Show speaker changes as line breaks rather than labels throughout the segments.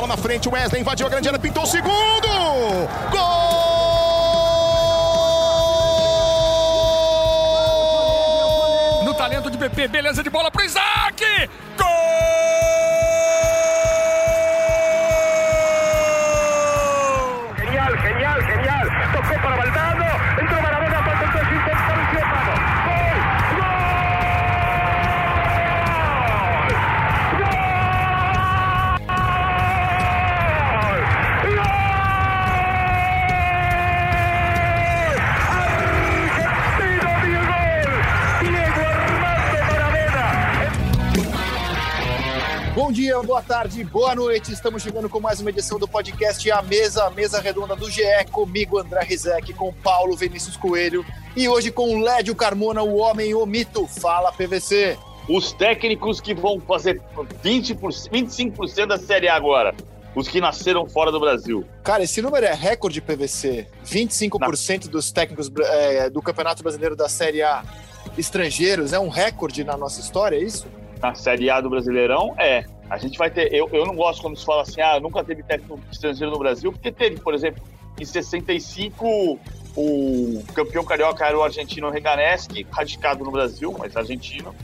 bola na frente, Wesley invadiu a grande área, pintou o segundo! Gol!
No talento de BP, beleza de bola pro Isaac!
Bom dia, boa tarde, boa noite. Estamos chegando com mais uma edição do podcast A Mesa, a mesa redonda do GE, comigo, André Rizek, com Paulo Vinícius Coelho e hoje com o Lédio Carmona, o homem, o mito. Fala, PVC.
Os técnicos que vão fazer 20%, 25% da Série A agora. Os que nasceram fora do Brasil.
Cara, esse número é recorde, PVC. 25% dos técnicos é, do Campeonato Brasileiro da Série A estrangeiros. É um recorde na nossa história, é isso?
Na Série A do Brasileirão, é. A gente vai ter. Eu, eu não gosto quando se fala assim, ah, nunca teve técnico estrangeiro no Brasil, porque teve, por exemplo, em 65, o campeão carioca era o argentino Reganeschi, radicado no Brasil, mas argentino.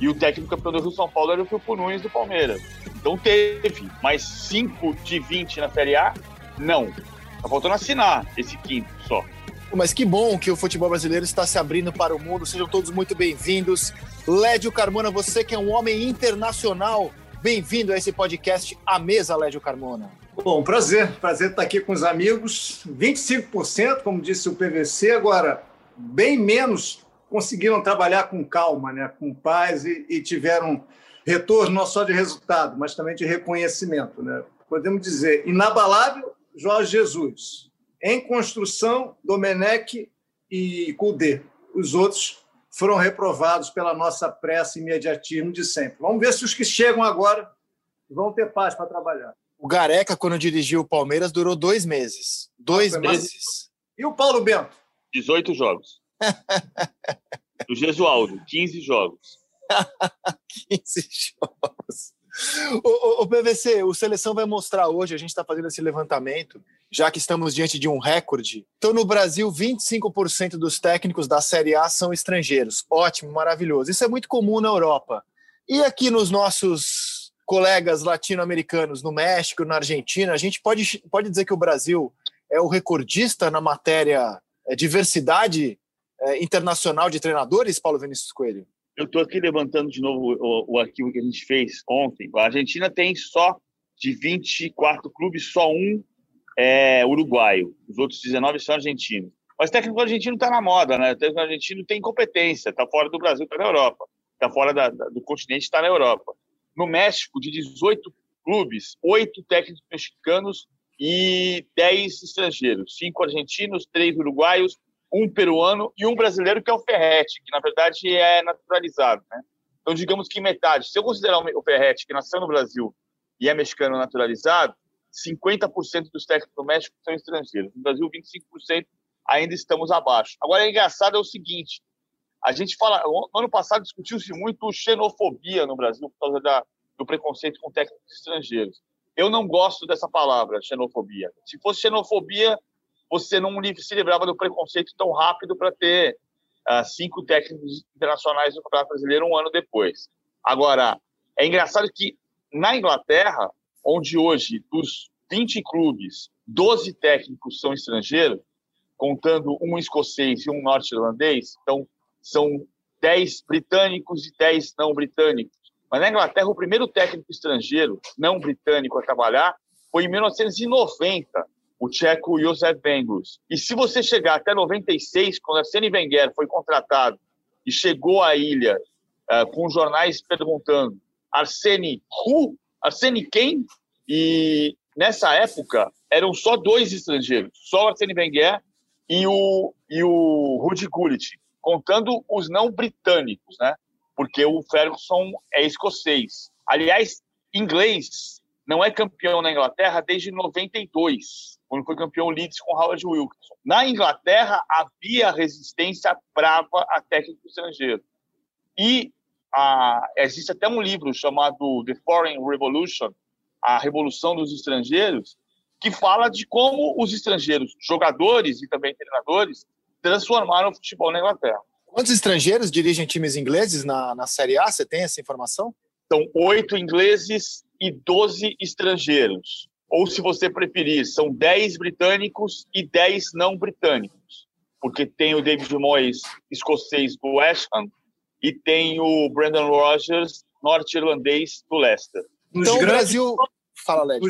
E o técnico campeão do Rio São Paulo era o Filpo Nunes do Palmeiras. Então teve, mas 5 de 20 na Série A, não. Tá faltando assinar esse quinto só.
Mas que bom que o futebol brasileiro está se abrindo para o mundo. Sejam todos muito bem-vindos. Lédio Carmona, você que é um homem internacional, bem-vindo a esse podcast A Mesa, Lédio Carmona.
Bom, prazer. Prazer estar aqui com os amigos. 25%, como disse o PVC, agora bem menos conseguiram trabalhar com calma, né? com paz e, e tiveram retorno não só de resultado, mas também de reconhecimento. Né? Podemos dizer, inabalável, Jorge Jesus. Em construção, Domenech e Kudê. Os outros foram reprovados pela nossa pressa e imediatismo de sempre. Vamos ver se os que chegam agora vão ter paz para trabalhar.
O Gareca, quando dirigiu o Palmeiras, durou dois meses. Dois meses.
E o Paulo Bento?
18 jogos. o Gesualdo, 15 jogos.
15 jogos. O, o- o PVC, o Seleção vai mostrar hoje, a gente está fazendo esse levantamento, já que estamos diante de um recorde. Então, no Brasil, 25% dos técnicos da Série A são estrangeiros. Ótimo, maravilhoso. Isso é muito comum na Europa. E aqui nos nossos colegas latino-americanos, no México, na Argentina, a gente pode, pode dizer que o Brasil é o recordista na matéria é, diversidade é, internacional de treinadores, Paulo Vinícius Coelho?
Eu estou aqui levantando de novo o, o arquivo que a gente fez ontem. A Argentina tem só, de 24 clubes, só um é uruguaio. Os outros 19 são argentinos. Mas técnico argentino está na moda, né? O técnico argentino tem competência, está fora do Brasil, está na Europa. Está fora da- da- do continente, está na Europa. No México, de 18 clubes, oito técnicos mexicanos e 10 estrangeiros. Cinco argentinos, três uruguaios, um peruano e um brasileiro, que é o Ferretti, que na verdade é naturalizado. Né? Então, digamos que metade. Se eu considerar o Ferretti, que nasceu no Brasil e é mexicano naturalizado, 50% dos técnicos do México são estrangeiros. No Brasil, 25% ainda estamos abaixo. Agora, é engraçado é o seguinte: a gente fala. No ano passado discutiu-se muito xenofobia no Brasil por causa da, do preconceito com técnicos estrangeiros. Eu não gosto dessa palavra, xenofobia. Se fosse xenofobia, você não se livrava do preconceito tão rápido para ter ah, cinco técnicos internacionais no Campeonato Brasileiro um ano depois. Agora, é engraçado que na Inglaterra, onde hoje dos 20 clubes, 12 técnicos são estrangeiros, contando um escocês e um norte-irlandês, então são 10 britânicos e 10 não britânicos. Mas na Inglaterra, o primeiro técnico estrangeiro não britânico a trabalhar foi em 1990, o tcheco Josef Bengus. E se você chegar até 96, quando Arsene Wenger foi contratado e chegou à ilha ah, com jornais perguntando Arsene who? Arsene quem? E nessa época eram só dois estrangeiros, só o Arsene Wenger e o, e o Rudy Gullit, contando os não britânicos, né? Porque o Ferguson é escocês. Aliás, inglês não é campeão na Inglaterra desde 92, quando foi campeão Leeds com Howard Wilkinson. Na Inglaterra havia resistência brava a técnico estrangeiro. E ah, existe até um livro chamado The Foreign Revolution, A Revolução dos Estrangeiros, que fala de como os estrangeiros, jogadores e também treinadores, transformaram o futebol na Inglaterra.
Quantos estrangeiros dirigem times ingleses na, na Série A? Você tem essa informação?
São oito ingleses e doze estrangeiros. Ou, se você preferir, são dez britânicos e dez não britânicos. Porque tem o David Moyes, escocês do West Ham, e tem o Brandon Rogers, norte-irlandês do Leicester.
Então, o Brasil... Fala, Led.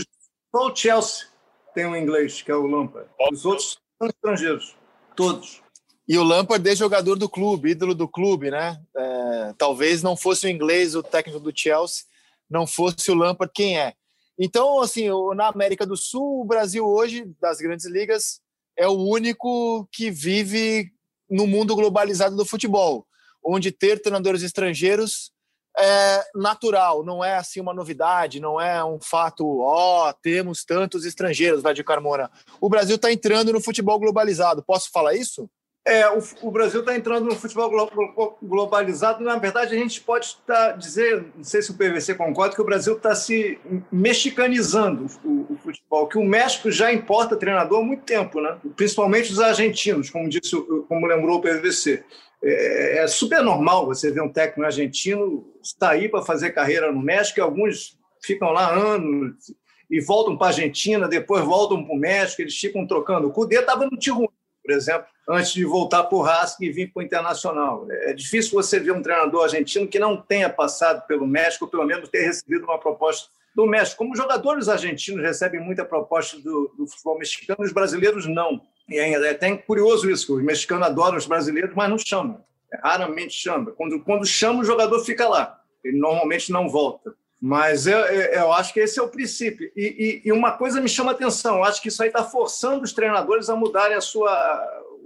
Só o Chelsea tem um inglês, que é o Lampard. Os outros são estrangeiros. Todos.
E o Lampard é jogador do clube, ídolo do clube, né? É, talvez não fosse o inglês, o técnico do Chelsea, não fosse o Lampard quem é. Então, assim, na América do Sul, o Brasil hoje, das grandes ligas, é o único que vive no mundo globalizado do futebol, onde ter treinadores estrangeiros é natural, não é assim uma novidade, não é um fato, ó, oh, temos tantos estrangeiros, vai de Carmona. O Brasil está entrando no futebol globalizado. Posso falar isso?
É, o, o Brasil está entrando no futebol glo globalizado. Na verdade, a gente pode tá, dizer, não sei se o PVC concorda, que o Brasil está se mexicanizando o, o, futebol, que o México já importa treinador há muito tempo, né? principalmente os argentinos, como, disse, como lembrou o PVC. É, é super normal você ver um técnico argentino sair para fazer carreira no México, e alguns ficam lá anos e voltam para a Argentina, depois voltam para o México, eles ficam trocando. O Cudê estava no Tijuana, por exemplo, antes de voltar para o Racing e vir para o Internacional. É difícil você ver um treinador argentino que não tenha passado pelo México, ou pelo menos ter recebido uma proposta do México. Como jogadores argentinos recebem muita proposta do, do futebol mexicano, os brasileiros não. E é até curioso isso, que os mexicanos adoram os brasileiros, mas não chamam. É, raramente chama. Quando, quando chama, o jogador fica lá. Ele normalmente não volta. Mas eu, eu, acho que esse é o princípio. E, e, e uma coisa me chama atenção: eu acho que isso aí está forçando os treinadores a mudarem a sua,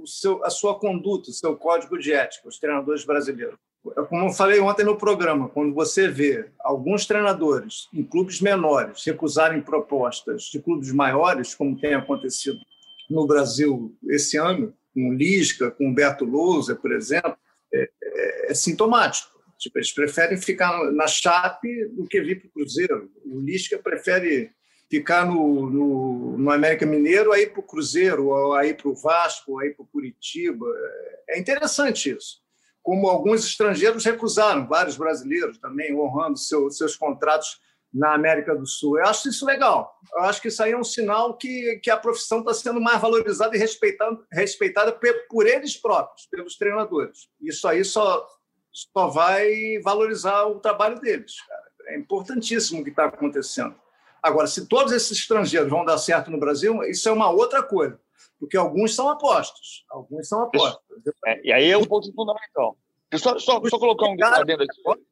o seu, a sua conduta, o seu código de ética, os treinadores brasileiros. Como eu falei ontem no programa, quando você vê alguns treinadores em clubes menores recusarem propostas de clubes maiores, como tem acontecido no Brasil esse ano, com Lisca, com Humberto Lousa, por exemplo, é, é, é sintomático. Tipo, eles preferem ficar na Chape do que vir para o Cruzeiro. O Lisca prefere ficar no, no, no América Mineiro, aí para o Cruzeiro, aí para o Vasco, aí para o Curitiba. É interessante isso. Como alguns estrangeiros recusaram, vários brasileiros também, honrando seu, seus contratos na América do Sul. Eu acho isso legal. Eu acho que isso aí é um sinal que, que a profissão está sendo mais valorizada e respeitada, respeitada por eles próprios, pelos treinadores. Isso aí só, só vai valorizar o trabalho deles. Cara. É importantíssimo o que está acontecendo. Agora, se todos esses estrangeiros vão dar certo no Brasil, isso é uma outra coisa, porque alguns são apostos. Alguns são apostos.
É, e aí é um ponto fundamental. Só, só, só colocar um adendo aqui.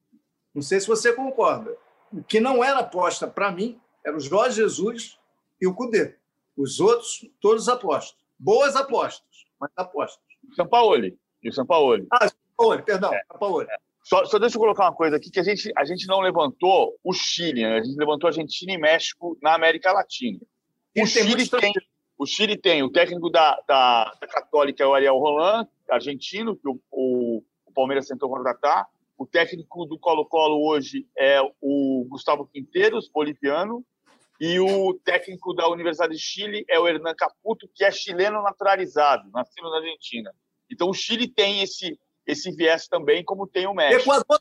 Não sei se você concorda o que não era aposta para mim era o Jorge Jesus e o Cudê. Os outros, todos apostos. Boas apostas, mas apostas.
São Paulo. E o São Paulo.
Ah, São Paulo, perdão. É. São Paulo. É.
Só, só deixa eu colocar uma coisa aqui, que a gente, a gente não levantou o Chile, né? a gente levantou Argentina e México na América Latina. O Chile, tem, o Chile tem o técnico da, da, da Católica, é o Ariel Roland, argentino, que o, o, o Palmeiras tentou contratar. O técnico do Colo-Colo hoje é o Gustavo Quinteiros, boliviano, e o técnico da Universidade de Chile é o Hernan Caputo, que é chileno naturalizado, nascido na Argentina. Então o Chile tem esse, esse viés também, como tem o México.
Equador,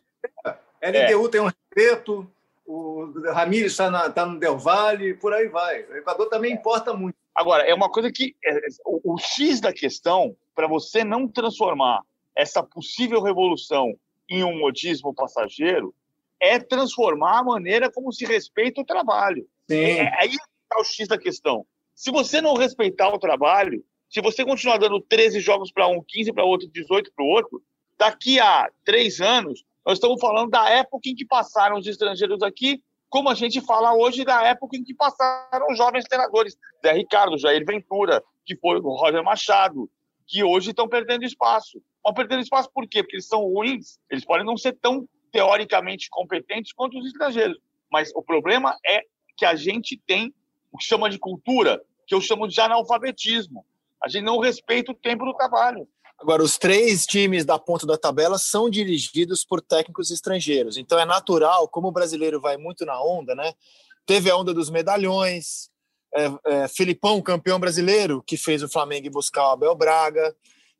LDU é. tem um respeito, o Ramírez está tá no Del Valle, por aí vai. O Equador também importa muito.
Agora, é uma coisa que. É, o, o X da questão, para você não transformar essa possível revolução em um modismo passageiro é transformar a maneira como se respeita o trabalho.
Sim.
É, aí está o X da questão. Se você não respeitar o trabalho, se você continuar dando 13 jogos para um, 15 para outro, 18 para o outro, daqui a três anos, nós estamos falando da época em que passaram os estrangeiros aqui, como a gente fala hoje da época em que passaram os jovens treinadores. Zé Ricardo, Jair Ventura, que foi o Roger Machado, que hoje estão perdendo espaço. Estão perdendo espaço por quê? Porque eles são ruins, eles podem não ser tão teoricamente competentes quanto os estrangeiros. Mas o problema é que a gente tem o que chama de cultura, que eu chamo de analfabetismo. A gente não respeita o tempo do trabalho.
Agora, os três times da ponta da tabela são dirigidos por técnicos estrangeiros. Então, é natural, como o brasileiro vai muito na onda, né? Teve a onda dos medalhões, é, é, Filipão, campeão brasileiro, que fez o Flamengo buscar o Abel Braga.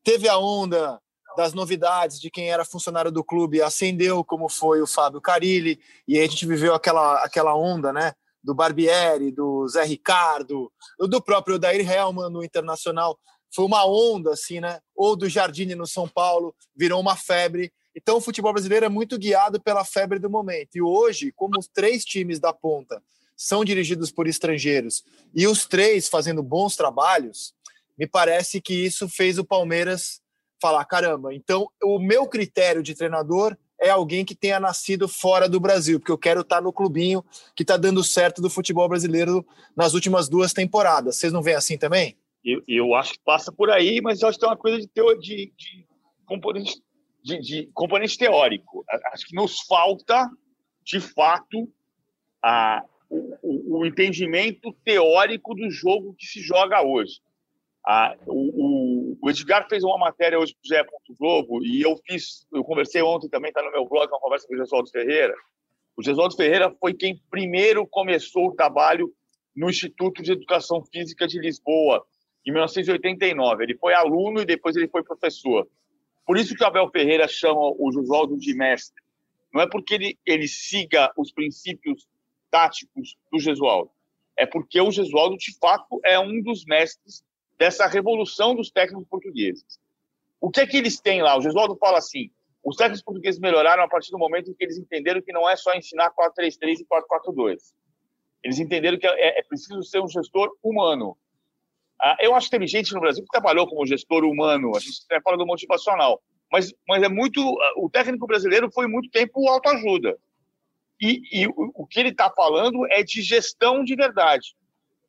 Teve a onda das novidades de quem era funcionário do clube ascendeu, como foi o Fábio Carilli, e aí a gente viveu aquela, aquela onda, né? Do Barbieri, do Zé Ricardo, do próprio Dair Helman no Internacional. Foi uma onda, assim, né? Ou do Jardine no São Paulo, virou uma febre. Então, o futebol brasileiro é muito guiado pela febre do momento. E hoje, como os três times da ponta são dirigidos por estrangeiros e os três fazendo bons trabalhos, me parece que isso fez o Palmeiras falar: caramba, então o meu critério de treinador é alguém que tenha nascido fora do Brasil, porque eu quero estar no clubinho que está dando certo do futebol brasileiro nas últimas duas temporadas. Vocês não veem assim também?
Eu, eu acho que passa por aí, mas eu acho que tem uma coisa de, teo, de, de, componente, de, de componente teórico. Acho que nos falta, de fato, a, o, o, entendimento teórico do jogo que se joga hoje. O, o, Edgar fez uma matéria hoje para o GE. Globo e eu fiz, eu conversei ontem também, está no meu blog, uma conversa com o Gesualdo Ferreira. O Gesualdo Ferreira foi quem primeiro começou o trabalho no Instituto de Educação Física de Lisboa, em 1989. Ele foi aluno e depois ele foi professor. Por isso que o Abel Ferreira chama o Gesualdo de mestre. Não é porque ele, ele siga os princípios táticos do Gesualdo. É porque o Gesualdo, de fato, é um dos mestres dessa revolução dos técnicos portugueses. O que é que eles têm lá? O Gesualdo fala assim: os técnicos portugueses melhoraram a partir do momento em que eles entenderam que não é só ensinar 4-3-3 e 4-4-2. Eles entenderam que é, é, preciso ser um gestor humano. Ah, eu acho que teve gente no Brasil que trabalhou como gestor humano, a gente até fala do motivacional, mas, mas é muito. O técnico brasileiro foi muito tempo autoajuda. E, e o que ele está falando é de gestão de verdade.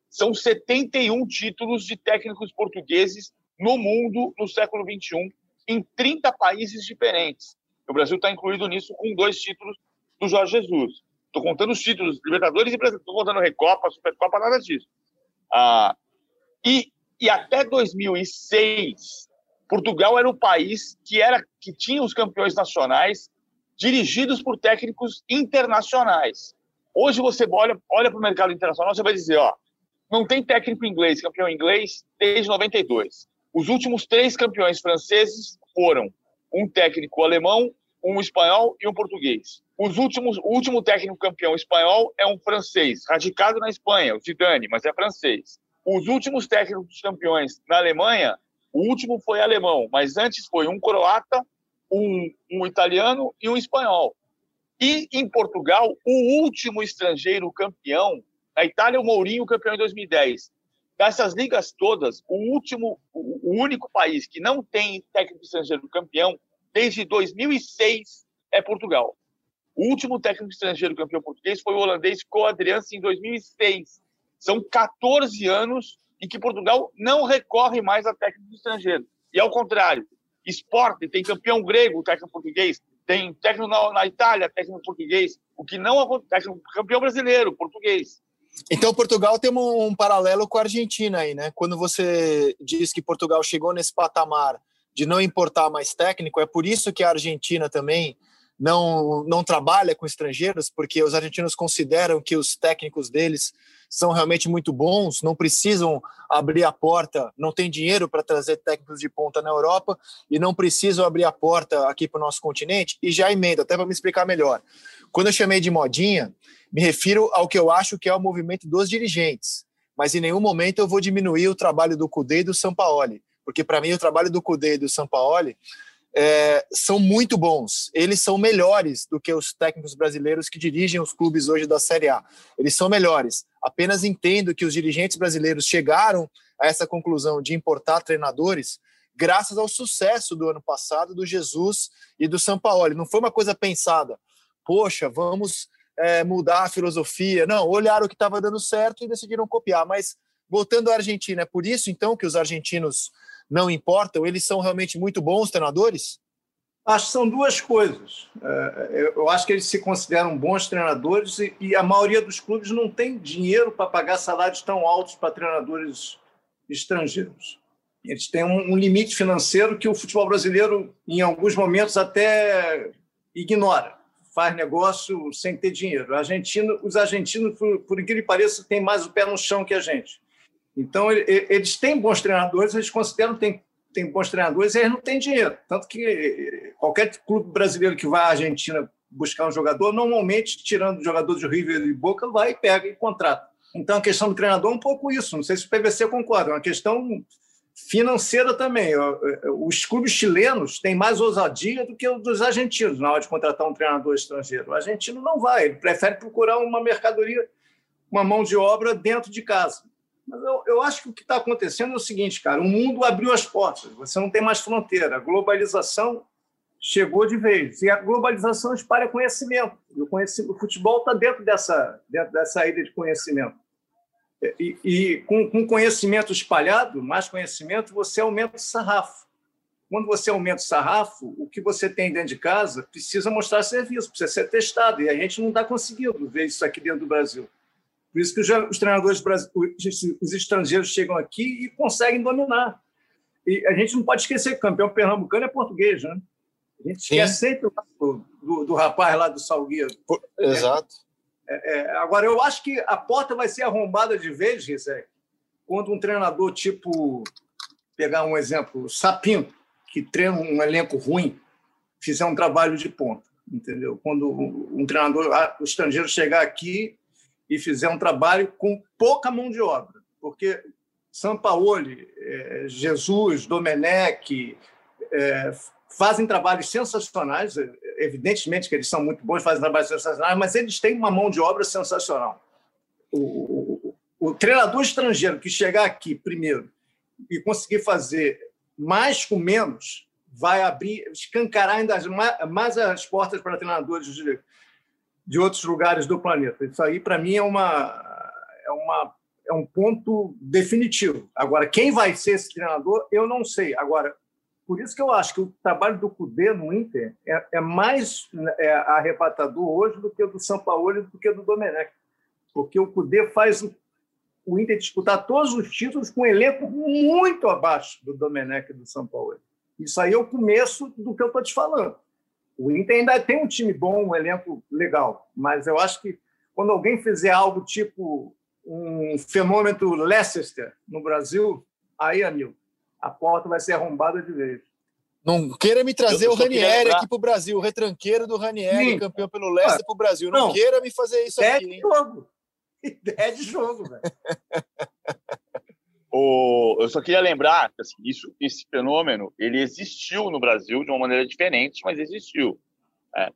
São 71 títulos de técnicos portugueses no mundo no século XXI, em 30 países diferentes. O Brasil está incluído nisso com dois títulos do Jorge Jesus. Estou contando os títulos Libertadores e Brasil. Estou contando Recopa, Supercopa, nada disso. Ah, e, e até 2006, Portugal era o país que, era, que tinha os campeões nacionais dirigidos por técnicos internacionais. Hoje você olha, olha para o mercado internacional, você vai dizer, ó, não tem técnico inglês, campeão inglês, desde 92. Os últimos três campeões franceses foram um técnico alemão, um espanhol e um português. Os últimos, o último técnico campeão espanhol é um francês, radicado na Espanha, o Zidane, mas é francês. Os últimos técnicos campeões na Alemanha, o último foi alemão, mas antes foi um croata, um, um italiano e um espanhol. E em Portugal, o último estrangeiro campeão, na Itália, o Mourinho, campeão em 2010. Dessas ligas todas, o último, o único país que não tem técnico estrangeiro campeão desde 2006 é Portugal. O último técnico estrangeiro campeão português foi o holandês Coadriance em 2006. São 14 anos em que Portugal não recorre mais a técnico estrangeiro. E ao contrário, esporte, tem campeão grego, técnico português, tem técnico na, Itália, técnico português, o que não acontece, campeão brasileiro, português.
Então, Portugal tem um, um, paralelo com a Argentina aí, né? Quando você diz que Portugal chegou nesse patamar de não importar mais técnico, é por isso que a Argentina também não, não trabalha com estrangeiros, porque os argentinos consideram que os técnicos deles são realmente muito bons, não precisam abrir a porta, não tem dinheiro para trazer técnicos de ponta na Europa e não precisam abrir a porta aqui para o nosso continente. E já emenda, até para me explicar melhor. Quando eu chamei de modinha, me refiro ao que eu acho que é o movimento dos dirigentes, mas em nenhum momento eu vou diminuir o trabalho do Cudê e do Sampaoli, porque para mim o trabalho do Cudê e do Sampaoli é, são muito bons. Eles são melhores do que os técnicos brasileiros que dirigem os clubes hoje da Série A. Eles são melhores. Apenas entendo que os dirigentes brasileiros chegaram a essa conclusão de importar treinadores graças ao sucesso do ano passado do Jesus e do Sampaoli. Não foi uma coisa pensada. Poxa, vamos é, mudar a filosofia. Não, olharam o que estava dando certo e decidiram copiar. Mas voltando à Argentina, é por isso então que os argentinos não importam? Eles são realmente muito bons treinadores?
Acho que são duas coisas. É, eu acho que eles se consideram bons treinadores e a maioria dos clubes não tem dinheiro para pagar salários tão altos para treinadores estrangeiros. Eles têm um limite financeiro que o futebol brasileiro, em alguns momentos, até ignora. faz negócio sem ter dinheiro. Os argentinos, por, por incrível que pareça, têm mais o pé no chão que a gente. Então, eles têm bons treinadores, eles consideram que têm, bons treinadores e eles não têm dinheiro. Tanto que qualquer clube brasileiro que vá à Argentina buscar um jogador, normalmente, tirando jogador de River e Boca, vai e pega e contrata. Então, a questão do treinador é um pouco isso. Não sei se o PVC concorda, é uma questão financeira também. Os clubes chilenos têm mais ousadia do que os dos argentinos na hora de contratar um treinador estrangeiro. O argentino não vai, ele prefere procurar uma mercadoria, uma mão de obra dentro de casa. Mas eu, eu acho que o que está acontecendo é o seguinte, cara: o mundo abriu as portas, você não tem mais fronteira. A globalização chegou de vez. E a globalização espalha conhecimento. Conhecimento, o futebol está dentro dessa, dentro dessa ilha de conhecimento. E, e com, com, conhecimento espalhado, mais conhecimento, você aumenta o sarrafo. Quando você aumenta o sarrafo, o que você tem dentro de casa precisa mostrar serviço, precisa ser testado. E a gente não está conseguindo ver isso aqui dentro do Brasil. Por isso que os treinadores, os estrangeiros chegam aqui e conseguem dominar. E a gente não pode esquecer que o campeão pernambucano é português, né? A gente Sim. esquece sempre do, do, do, rapaz lá do Salgueiro.
Exato.
É, é, agora, eu acho que a porta vai ser arrombada de vez, Rizek, quando um treinador tipo, pegar um exemplo, Sapinto, que treina um elenco ruim, fizer um trabalho de ponta, entendeu? Quando um treinador o estrangeiro chegar aqui e fizer um trabalho com pouca mão de obra, porque Sampaoli, é, Jesus, Domenech, é, fazem trabalhos sensacionais, evidentemente que eles são muito bons, fazem trabalhos sensacionais, mas eles têm uma mão de obra sensacional. O, o, o treinador estrangeiro que chegar aqui primeiro e conseguir fazer mais com menos vai abrir, escancarar ainda mais as portas para treinadores de, outros lugares do planeta. Isso aí, para mim, é, uma, é, uma, é um ponto definitivo. Agora, quem vai ser esse treinador, eu não sei. Agora, por isso que eu acho que o trabalho do Cudê no Inter é, é mais é, arrebatador hoje do que o do São Paulo e do que o do Domenech. Porque o Cudê faz o, o Inter disputar todos os títulos com um elenco muito abaixo do Domenech e do São Paulo. Isso aí é o começo do que eu estou te falando. O Inter ainda tem um time bom, um elenco legal, mas eu acho que quando alguém fizer algo tipo um fenômeno Leicester no Brasil, aí, amigo, a porta vai ser arrombada de vez.
Não queira me trazer o Ranieri lembrar... aqui para o Brasil, o retranqueiro do Ranieri, Sim. campeão pelo Leicester para o Brasil. Não, não, queira me fazer isso
Ideia
aqui.
De jogo. Ideia de jogo, velho.
o, eu só queria lembrar que assim, isso, esse fenômeno ele existiu no Brasil de uma maneira diferente, mas existiu. É.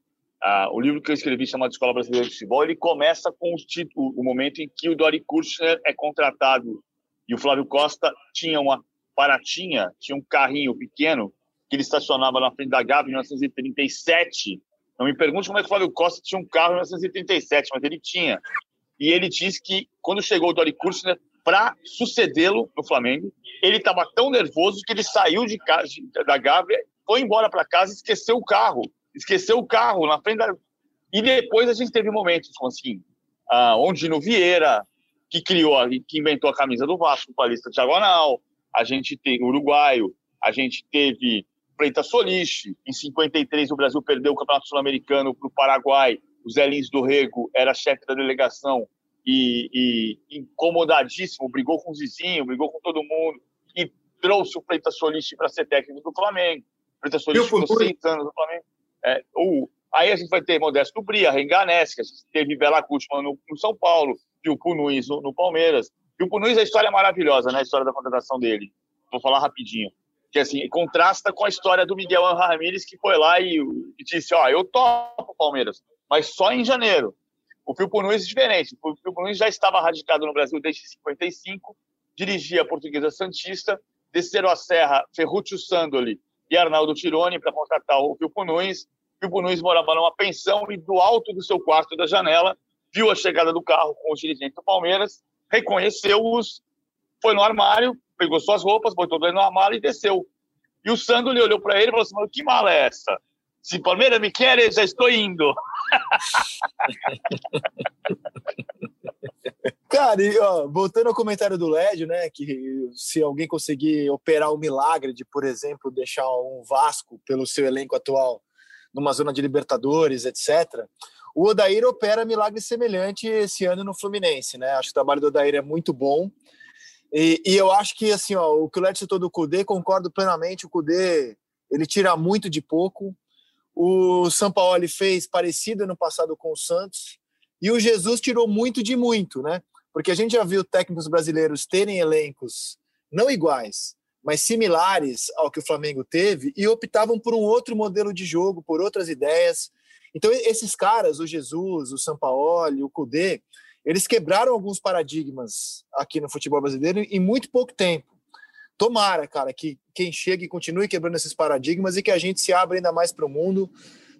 O livro que eu escrevi chamado Escola Brasileira de Futebol ele começa com o, título, o momento em que o Dori Kirchner é contratado e o Flávio Costa tinha uma Paratinha tinha um carrinho pequeno que ele estacionava na frente da Gávea em 1937. Não me pergunte como é que o Flávio Costa tinha um carro em 1937, mas ele tinha. E ele disse que quando chegou o Dori Kurtzner para sucedê-lo no Flamengo, ele estava tão nervoso que ele saiu de casa, da Gávea, foi embora para casa e esqueceu o carro. Esqueceu o carro na frente da. E depois a gente teve momentos assim, ah, onde no Vieira, que criou, que inventou a camisa do Vasco, palista diagonal, a gente tem uruguaio, a gente teve Freitas Solis, em 53 o Brasil perdeu o Campeonato Sul-Americano para o Paraguai, o Zé Lins do Rego era chefe da delegação e, e, incomodadíssimo, brigou com o Zizinho, brigou com todo mundo e trouxe o Freitas Solis para ser técnico do Flamengo. Freitas Solis ficou seis anos no Flamengo. É, o, aí a gente vai ter Modesto Bria, Renganes, que a gente teve Bela Kutman no, no São Paulo, Pio Nunes no, no Palmeiras. E o Punuiz, a história é maravilhosa, né? A história da contratação dele. Vou falar rapidinho. Que, assim, contrasta com a história do Miguel Ramírez, que foi lá e, e disse, ó, eu topo o Palmeiras, mas só em janeiro. O Filipe Nunes é diferente. O Filipe Nunes já estava radicado no Brasil desde 55, dirigia a Portuguesa Santista, desceram a serra Ferruccio Sandoli e Arnaldo Tironi para contratar o Filipe Nunes. O Filipe Nunes morava numa pensão e do alto do seu quarto da janela viu a chegada do carro com os dirigentes do Palmeiras reconheceu-os, foi no armário, pegou suas roupas, botou dentro no armário e desceu. E o Sandro lhe olhou para ele e falou assim: que mala é essa? Se Palmeiras me quer, já estou indo.
Cara, e, ó, voltando ao comentário do Lédio, né, que se alguém conseguir operar o milagre de, por exemplo, deixar um Vasco pelo seu elenco atual numa zona de Libertadores, etc. O Odair opera milagre semelhante esse ano no Fluminense, né? Acho que o trabalho do Odair é muito bom. E, e eu acho que, assim, ó, o que o Led citou do Cudê, concordo plenamente. O Cudê, ele tira muito de pouco. O São Paulo fez parecido no passado com o Santos. E o Jesus tirou muito de muito, né? Porque a gente já viu técnicos brasileiros terem elencos não iguais, mas similares ao que o Flamengo teve e optavam por um outro modelo de jogo, por outras ideias. Então, esses caras, o Jesus, o Sampaoli, o Cudê, eles quebraram alguns paradigmas aqui no futebol brasileiro em muito pouco tempo. Tomara, cara, que quem chega e continue quebrando esses paradigmas e que a gente se abra ainda mais para o mundo.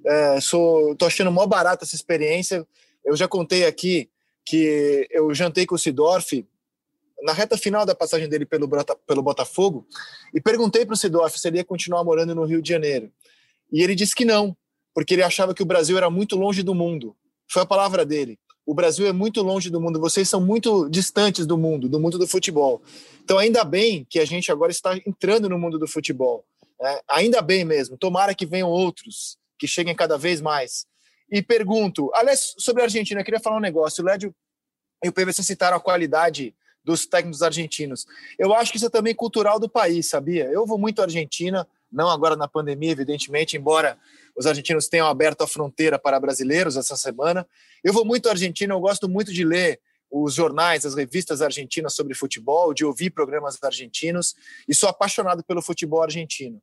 É, sou, tô achando mó barata essa experiência. Eu já contei aqui que eu jantei com o Sidorf na reta final da passagem dele pelo, pelo Botafogo e perguntei para o Sidorf se ele ia continuar morando no Rio de Janeiro. E ele disse que não, porque ele achava que o Brasil era muito longe do mundo. Foi a palavra dele. O Brasil é muito longe do mundo, vocês são muito distantes do mundo, do mundo do futebol. Então, ainda bem que a gente agora está entrando no mundo do futebol. Né? Ainda bem mesmo. Tomara que venham outros, que cheguem cada vez mais. E pergunto, aliás, sobre a Argentina, eu queria falar um negócio. O Lédio e o PVC citaram a qualidade dos técnicos argentinos. Eu acho que isso é também cultural do país, sabia? Eu vou muito à Argentina, não agora na pandemia, evidentemente, embora os argentinos tenham aberto a fronteira para brasileiros essa semana. Eu vou muito à Argentina, eu gosto muito de ler os jornais, as revistas argentinas sobre futebol, de ouvir programas argentinos e sou apaixonado pelo futebol argentino.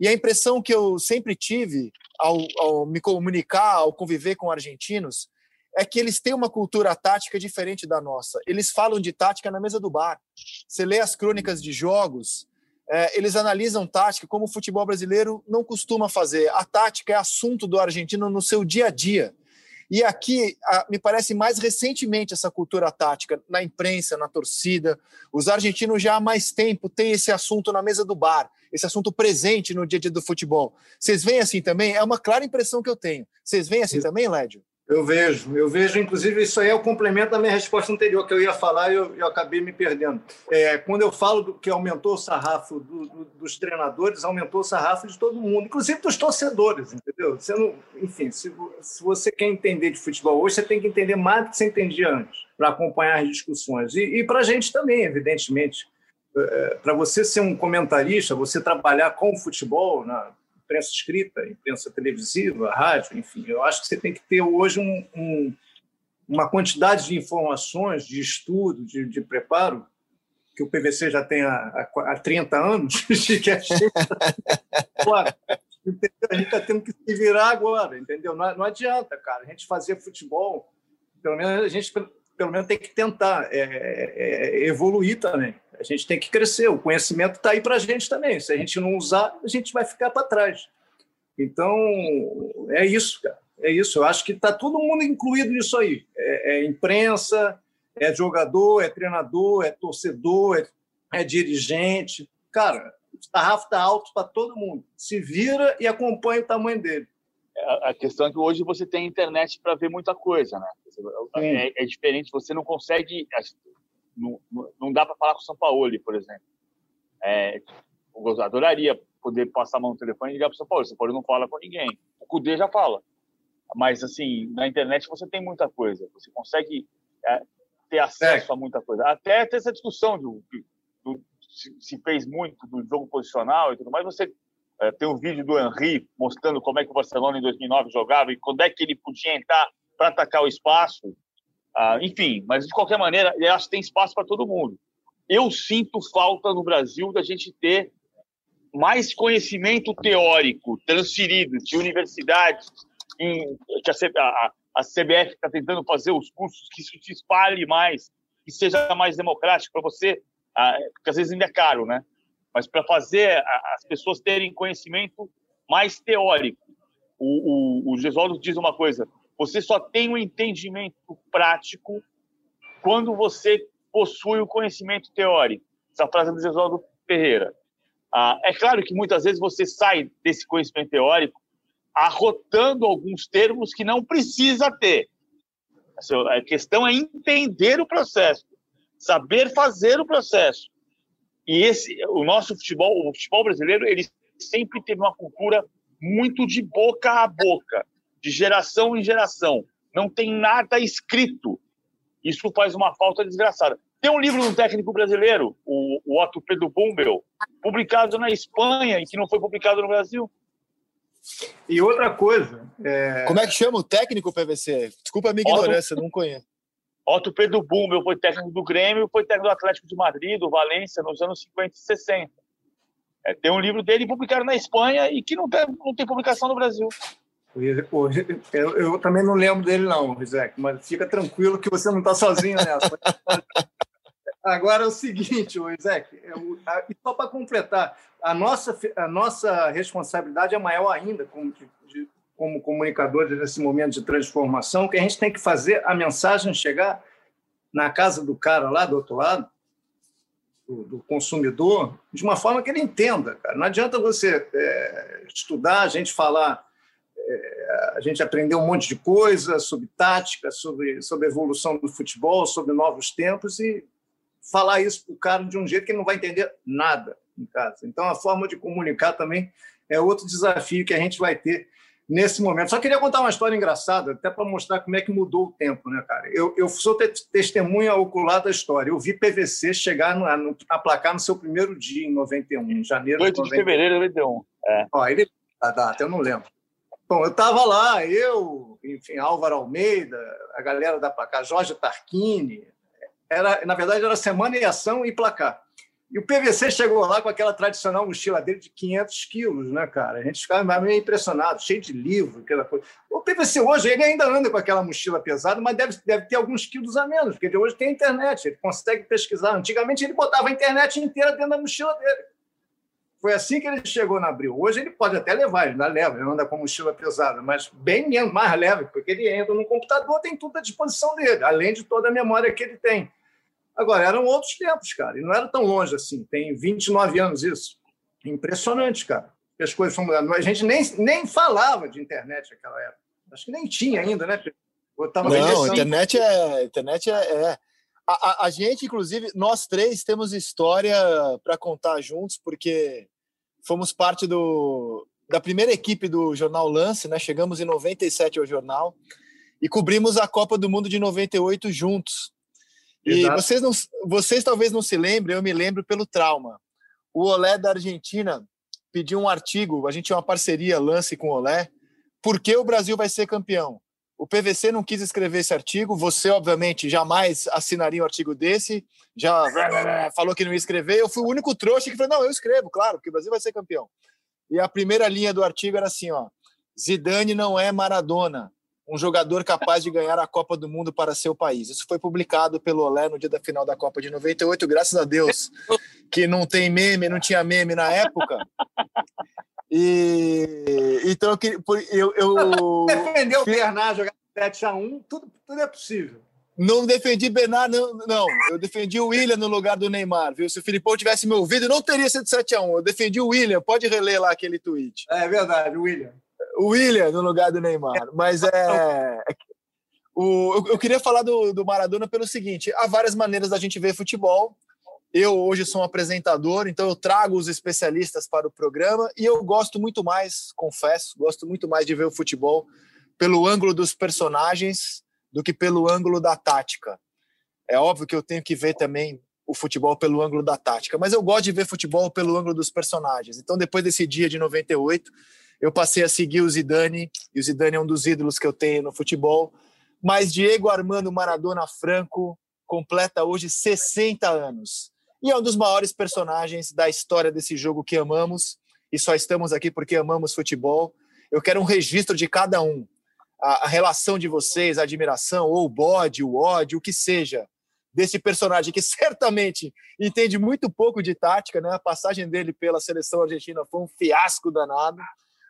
E a impressão que eu sempre tive ao, ao me comunicar, ao conviver com argentinos, é que eles têm uma cultura tática diferente da nossa. Eles falam de tática na mesa do bar. Você lê as crônicas de jogos, é, eles analisam tática como o futebol brasileiro não costuma fazer. A tática é assunto do argentino no seu dia a dia. E aqui, a, me parece mais recentemente essa cultura tática, na imprensa, na torcida. Os argentinos já há mais tempo têm esse assunto na mesa do bar, esse assunto presente no dia a dia do futebol. Vocês veem assim também? É uma clara impressão que eu tenho. Vocês veem assim também, Lédio?
Eu vejo, eu vejo, inclusive, isso aí é o complemento da minha resposta anterior, que eu ia falar e eu, eu acabei me perdendo. É, quando eu falo do, que aumentou o sarrafo do, do, dos treinadores, aumentou o sarrafo de todo mundo, inclusive dos torcedores, entendeu? Você não, enfim, se, se você quer entender de futebol hoje, você tem que entender mais do que você entendia antes, para acompanhar as discussões. E, e para a gente também, evidentemente. É, para você ser um comentarista, você trabalhar com o futebol, na, imprensa escrita, imprensa televisiva, rádio, enfim. Eu acho que você tem que ter hoje um, um, uma quantidade de informações, de estudo, de, de, preparo, que o PVC já tem há, há 30 anos, que a gente está tendo que se virar agora, entendeu? Não, não, adianta, cara, a gente fazer futebol, pelo menos a gente pelo menos tem que tentar é, é, evoluir também. A gente tem que crescer. O conhecimento está aí para a gente também. Se a gente não usar, a gente vai ficar para trás. Então, é isso, cara. É isso. Eu acho que está todo mundo incluído nisso aí. É, é, imprensa, é jogador, é treinador, é torcedor, é, é dirigente. Cara, o sarrafo está alto para todo mundo. Se vira e acompanha o tamanho dele
a questão é que hoje você tem internet para ver muita coisa, né? É, é, diferente, você não consegue, não, não dá para falar com o São Paulo, por exemplo. É, eu adoraria poder passar a mão no telefone e ligar para o São Paulo. O São Paulo não fala com ninguém. O Cudê já fala. Mas, assim, na internet você tem muita coisa. Você consegue é, ter acesso é. a muita coisa. Até ter essa discussão do se, se fez muito do jogo posicional e tudo mais, você é, tem um vídeo do Henry mostrando como é que o Barcelona em 2009 jogava e quando é que ele podia entrar para atacar o espaço. Ah, enfim, mas de qualquer maneira, eu acho que tem espaço para todo mundo. Eu sinto falta no Brasil da gente ter mais conhecimento teórico transferido de universidades, em, que a, a, a CBF está tentando fazer os cursos, que isso se espalhe mais, que seja mais democrático para você, ah, porque às vezes ainda é caro, né? mas para fazer as pessoas terem conhecimento mais teórico. O, o, o Gesualdo diz uma coisa: você só tem um entendimento prático quando você possui o conhecimento teórico. Essa frase é do Gesualdo Ferreira. Ah, é claro que muitas vezes você sai desse conhecimento teórico arrotando alguns termos que não precisa ter. A questão é entender o processo, saber fazer o processo. E esse, o nosso futebol, o futebol brasileiro, ele sempre teve uma cultura muito de boca a boca, de geração em geração. Não tem nada escrito. Isso faz uma falta desgraçada. Tem um livro de um técnico brasileiro, o, o Otto Pedro Bumbel, publicado na Espanha e que não foi publicado no Brasil.
E outra coisa. É...
Como é que chama o técnico PVC? Desculpa a minha ignorância, Otto... não conheço.
Otto Pedro Bumbel foi técnico do Grêmio, foi técnico do Atlético de Madrid, do Valência, nos anos 50 e 60. É, tem um livro dele publicado na Espanha e que não tem, não tem publicação no Brasil.
Eu, eu, também não lembro dele, não, Rizek, mas fica tranquilo que você não está sozinho nessa. Agora é o seguinte, Rizek, é e só para completar, a nossa, a nossa responsabilidade é maior ainda como, de, como comunicadores nesse momento de transformação, que a gente tem que fazer a mensagem chegar na casa do cara lá do outro lado, do, do consumidor, de uma forma que ele entenda. Cara. Não adianta você é, estudar, a gente falar a gente aprendeu um monte de coisa sobre tática, sobre, sobre a evolução do futebol, sobre novos tempos e falar isso para o cara de um jeito que ele não vai entender nada em casa. Então, a forma de comunicar também é outro desafio que a gente vai ter nesse momento. Só queria contar uma história engraçada, até para mostrar como é que mudou o tempo, né, cara? Eu, eu sou te testemunha ocular da história. Eu vi PVC chegar no, no, a placar no seu primeiro dia, em 91, em janeiro
8 de, de fevereiro de 91. É.
Ó, ele, a data, eu não lembro. Bom, eu estava lá, eu, enfim, Álvaro Almeida, a galera da placar, Jorge Tarquini. Era, na verdade, era semana e ação e placar. E o PVC chegou lá com aquela tradicional mochila dele de 500 quilos, né, cara? A gente ficava meio impressionado, cheio de livro, aquela coisa. O PVC hoje, ele ainda anda com aquela mochila pesada, mas deve, deve ter alguns quilos a menos, porque hoje tem internet, ele consegue pesquisar. Antigamente, ele botava a internet inteira dentro da mochila dele. Foi assim que ele chegou na Abril. Hoje ele pode até levar, ele ainda leva, ele anda com mochila pesada, mas bem menos, mais leve, porque ele entra no computador, tem tudo à disposição dele, além de toda a memória que ele tem. Agora, eram outros tempos, cara, e não era tão longe assim. Tem 29 anos isso. Impressionante, cara. As coisas são mudando. A gente nem, nem falava de internet naquela época. Acho que nem tinha ainda, né?
não, internet é. Internet é, é. A, a, a, gente, inclusive, nós três temos história para contar juntos, porque fomos parte do, da primeira equipe do jornal Lance, né? Chegamos em 97 ao jornal e cobrimos a Copa do Mundo de 98 juntos. E vocês, não, vocês talvez não se lembrem, eu me lembro pelo trauma. O Olé da Argentina pediu um artigo, a gente tinha uma parceria Lance com o Olé, por que o Brasil vai ser campeão? O PVC não quis escrever esse artigo, você, obviamente, jamais assinaria um artigo desse, já falou que não ia escrever. Eu fui o único trouxa que falou: não, eu escrevo, claro, porque o Brasil vai ser campeão. E a primeira linha do artigo era assim: ó, Zidane não é Maradona, um jogador capaz de ganhar a Copa do Mundo para seu país. Isso foi publicado pelo Olé no dia da final da Copa de 98, graças a Deus que não tem meme, não tinha meme na época. E então eu. eu, eu
Defendeu o Bernard jogar 7x1, tudo, tudo é possível.
Não defendi Bernard, não, não. Eu defendi o William no lugar do Neymar, viu? Se o Filipão tivesse me ouvido, não teria sido 7x1. Eu defendi o William, pode reler lá aquele tweet.
É verdade, o William.
O William no lugar do Neymar. Mas é. é o, eu, eu queria falar do, do Maradona pelo seguinte: há várias maneiras da gente ver futebol. Eu hoje sou um apresentador, então eu trago os especialistas para o programa e eu gosto muito mais, confesso, gosto muito mais de ver o futebol pelo ângulo dos personagens do que pelo ângulo da tática. É óbvio que eu tenho que ver também o futebol pelo ângulo da tática, mas eu gosto de ver futebol pelo ângulo dos personagens. Então, depois desse dia de 98, eu passei a seguir o Zidane, e o Zidane é um dos ídolos que eu tenho no futebol. Mas Diego Armando Maradona Franco completa hoje 60 anos e é um dos maiores personagens da história desse jogo que amamos e só estamos aqui porque amamos futebol. Eu quero um registro de cada um, a, a relação de vocês, a admiração, ou o bode, o ódio, o que seja, desse personagem que certamente entende muito pouco de tática, né? A passagem dele pela seleção argentina foi um fiasco danado,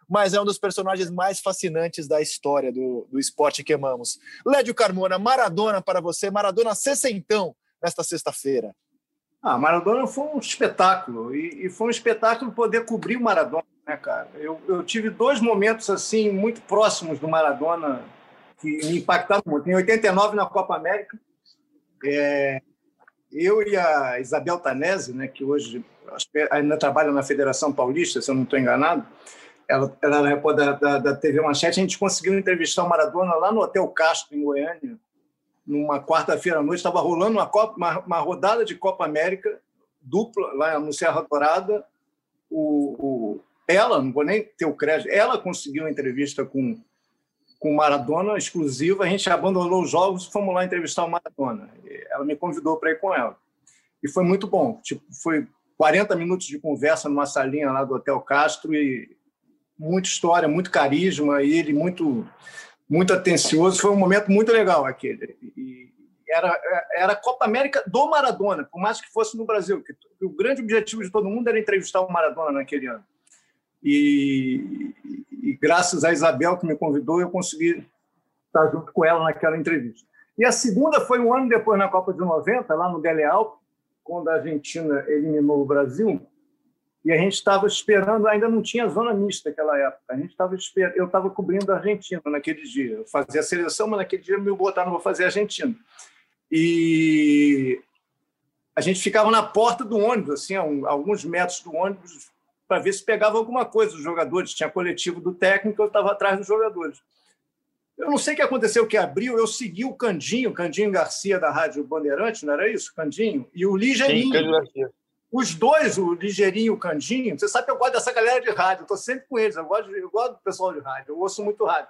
mas é um dos personagens mais fascinantes da história do, do esporte que amamos. Lédio Carmona, Maradona para você, Maradona sessentão nesta sexta-feira.
Ah, Maradona foi um espetáculo e, e, foi um espetáculo poder cobrir o Maradona, né, cara? Eu, eu tive dois momentos assim muito próximos do Maradona que me impactaram muito. Em 89 na Copa América, é, eu e a Isabel Tanese, né, que hoje ainda trabalha na Federação Paulista, se eu não estou enganado, ela, ela era repórter da, da, da TV Manchete, a gente conseguiu entrevistar o Maradona lá no Hotel Castro, em Goiânia, numa quarta-feira à noite, estava rolando uma, Copa, uma, uma, rodada de Copa América dupla lá no Serra Dourada. O, o, ela, não vou nem ter o crédito, ela conseguiu uma entrevista com com Maradona exclusiva. A gente abandonou os jogos e fomos lá entrevistar o Maradona. Ela me convidou para ir com ela. E foi muito bom. Tipo, foi 40 minutos de conversa numa salinha lá do Hotel Castro e muita história, muito carisma e ele muito muito atencioso. Foi um momento muito legal aquele. E era era a Copa América do Maradona, por mais que fosse no Brasil. o grande objetivo de todo mundo era entrevistar o Maradona naquele ano. E, e, graças a Isabel que me convidou, eu consegui estar junto com ela naquela entrevista. E a segunda foi um ano depois, na Copa de 90, lá no Galeal, quando a Argentina eliminou o Brasil, e a gente estava esperando, ainda não tinha zona mista naquela época. A gente estava eu estava cobrindo a Argentina naquele dia. Eu fazia a seleção, mas naquele dia me botaram para fazer a Argentina. E a gente ficava na porta do ônibus, assim, alguns metros do ônibus, para ver se pegava alguma coisa os jogadores. Tinha coletivo do técnico, eu estava atrás dos jogadores. Eu não sei o que aconteceu, que abriu, eu segui o Candinho, Candinho Garcia da Rádio Bandeirante, não era isso? Candinho? E o Ligeirinho. Sim, Os dois, o Ligeirinho e o Candinho, você sabe que eu gosto dessa galera de rádio, estou sempre com eles, eu gosto, eu gosto do pessoal de rádio, eu ouço muito rádio.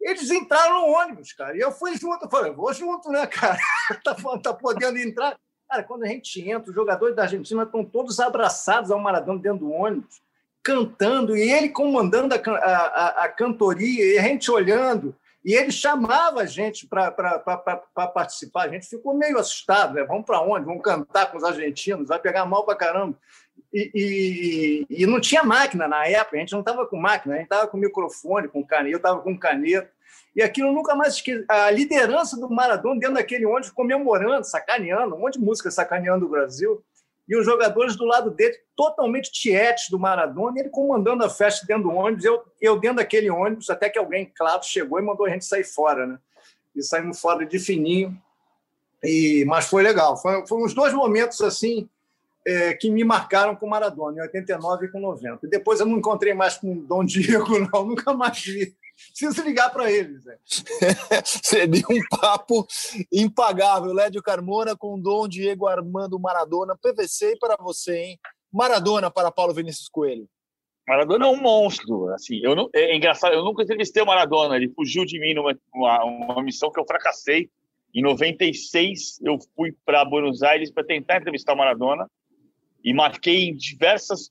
Eles entraram no ônibus, cara, e eu fui junto, eu falei, vou junto, né, cara? tá, tá podendo entrar. Cara, quando a gente entra, os jogadores da Argentina estão todos abraçados ao Maradona dentro do ônibus, cantando, e ele comandando a, a, a cantoria, e a gente olhando, e ele chamava a gente para participar. A gente ficou meio assustado, né? Vamos para onde? Vamos cantar com os argentinos, vai pegar mal para caramba. E, e, e, não tinha máquina na época, a gente não estava com máquina, a gente estava com microfone, com caneta, eu estava com caneta. E aquilo nunca mais esqueci. A liderança do Maradona dentro daquele ônibus, comemorando, sacaneando, um monte de música sacaneando o Brasil. E os jogadores do lado dele, totalmente tietes do Maradona, ele comandando a festa dentro do ônibus, eu, eu dentro daquele ônibus, até que alguém, claro, chegou e mandou a gente sair fora. Né? E saímos fora de fininho. E, mas foi legal. Foi, foi uns dois momentos assim é, que me marcaram com Maradona, em 89 e com 90. E depois eu não encontrei mais com Dom Diego, não, nunca mais vi. Preciso ligar para eles.
Seria um papo impagável. Lédio Carmona com Dom Diego Armando Maradona. PVC para você, hein? Maradona para Paulo Vinícius Coelho.
Maradona é um monstro. Assim, eu não, é engraçado, eu nunca entrevistei o Maradona. Ele fugiu de mim numa uma, uma missão que eu fracassei. Em 96, eu fui para Buenos Aires para tentar entrevistar o Maradona e marquei em diversas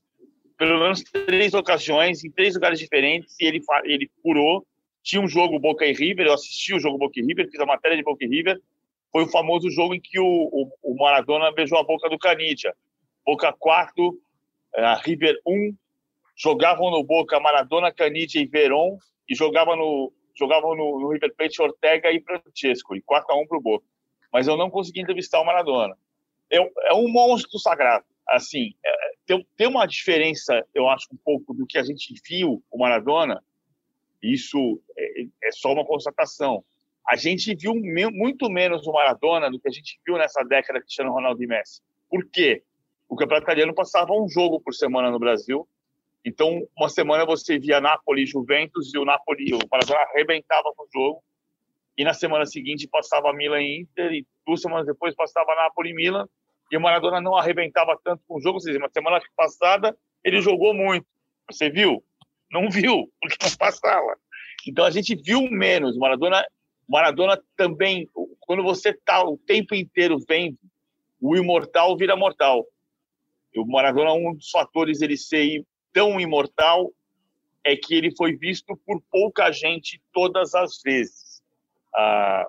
pelo menos três ocasiões, em três lugares diferentes, e ele, ele furou. Tinha um jogo Boca e River, eu assisti o jogo Boca e River, fiz a matéria de Boca e River. Foi o famoso jogo em que o, o, o Maradona beijou a boca do Canidia. Boca 4, a River 1, jogavam no Boca Maradona, Canidia e Veron, e jogavam no, jogavam no, no River Plate Ortega e Francesco, e 4 a 1 para o Boca. Mas eu não consegui entrevistar o Maradona. É, é um monstro sagrado assim, é, tem, tem uma diferença, eu acho, um pouco do que a gente viu o Maradona, isso é, é só uma constatação. A gente viu me, muito menos o Maradona do que a gente viu nessa década Cristiano Ronaldo e Messi. Por quê? O campeonato italiano passava um jogo por semana no Brasil. Então, uma semana você via Napoli e Juventus e o Napoli, o Maradona arrebentava com o jogo. E na semana seguinte passava Milan e Inter e duas semanas depois passava Napoli e Milan e o Maradona não arrebentava tanto com o jogo. Seja, na semana passada ele jogou muito. Você viu? Não viu, porque não passava. Então a gente viu menos. Maradona, Maradona também, quando você tá o tempo inteiro vendo, o imortal vira mortal. O Maradona, um dos fatores dele ser tão imortal é que ele foi visto por pouca gente todas as vezes. Ah,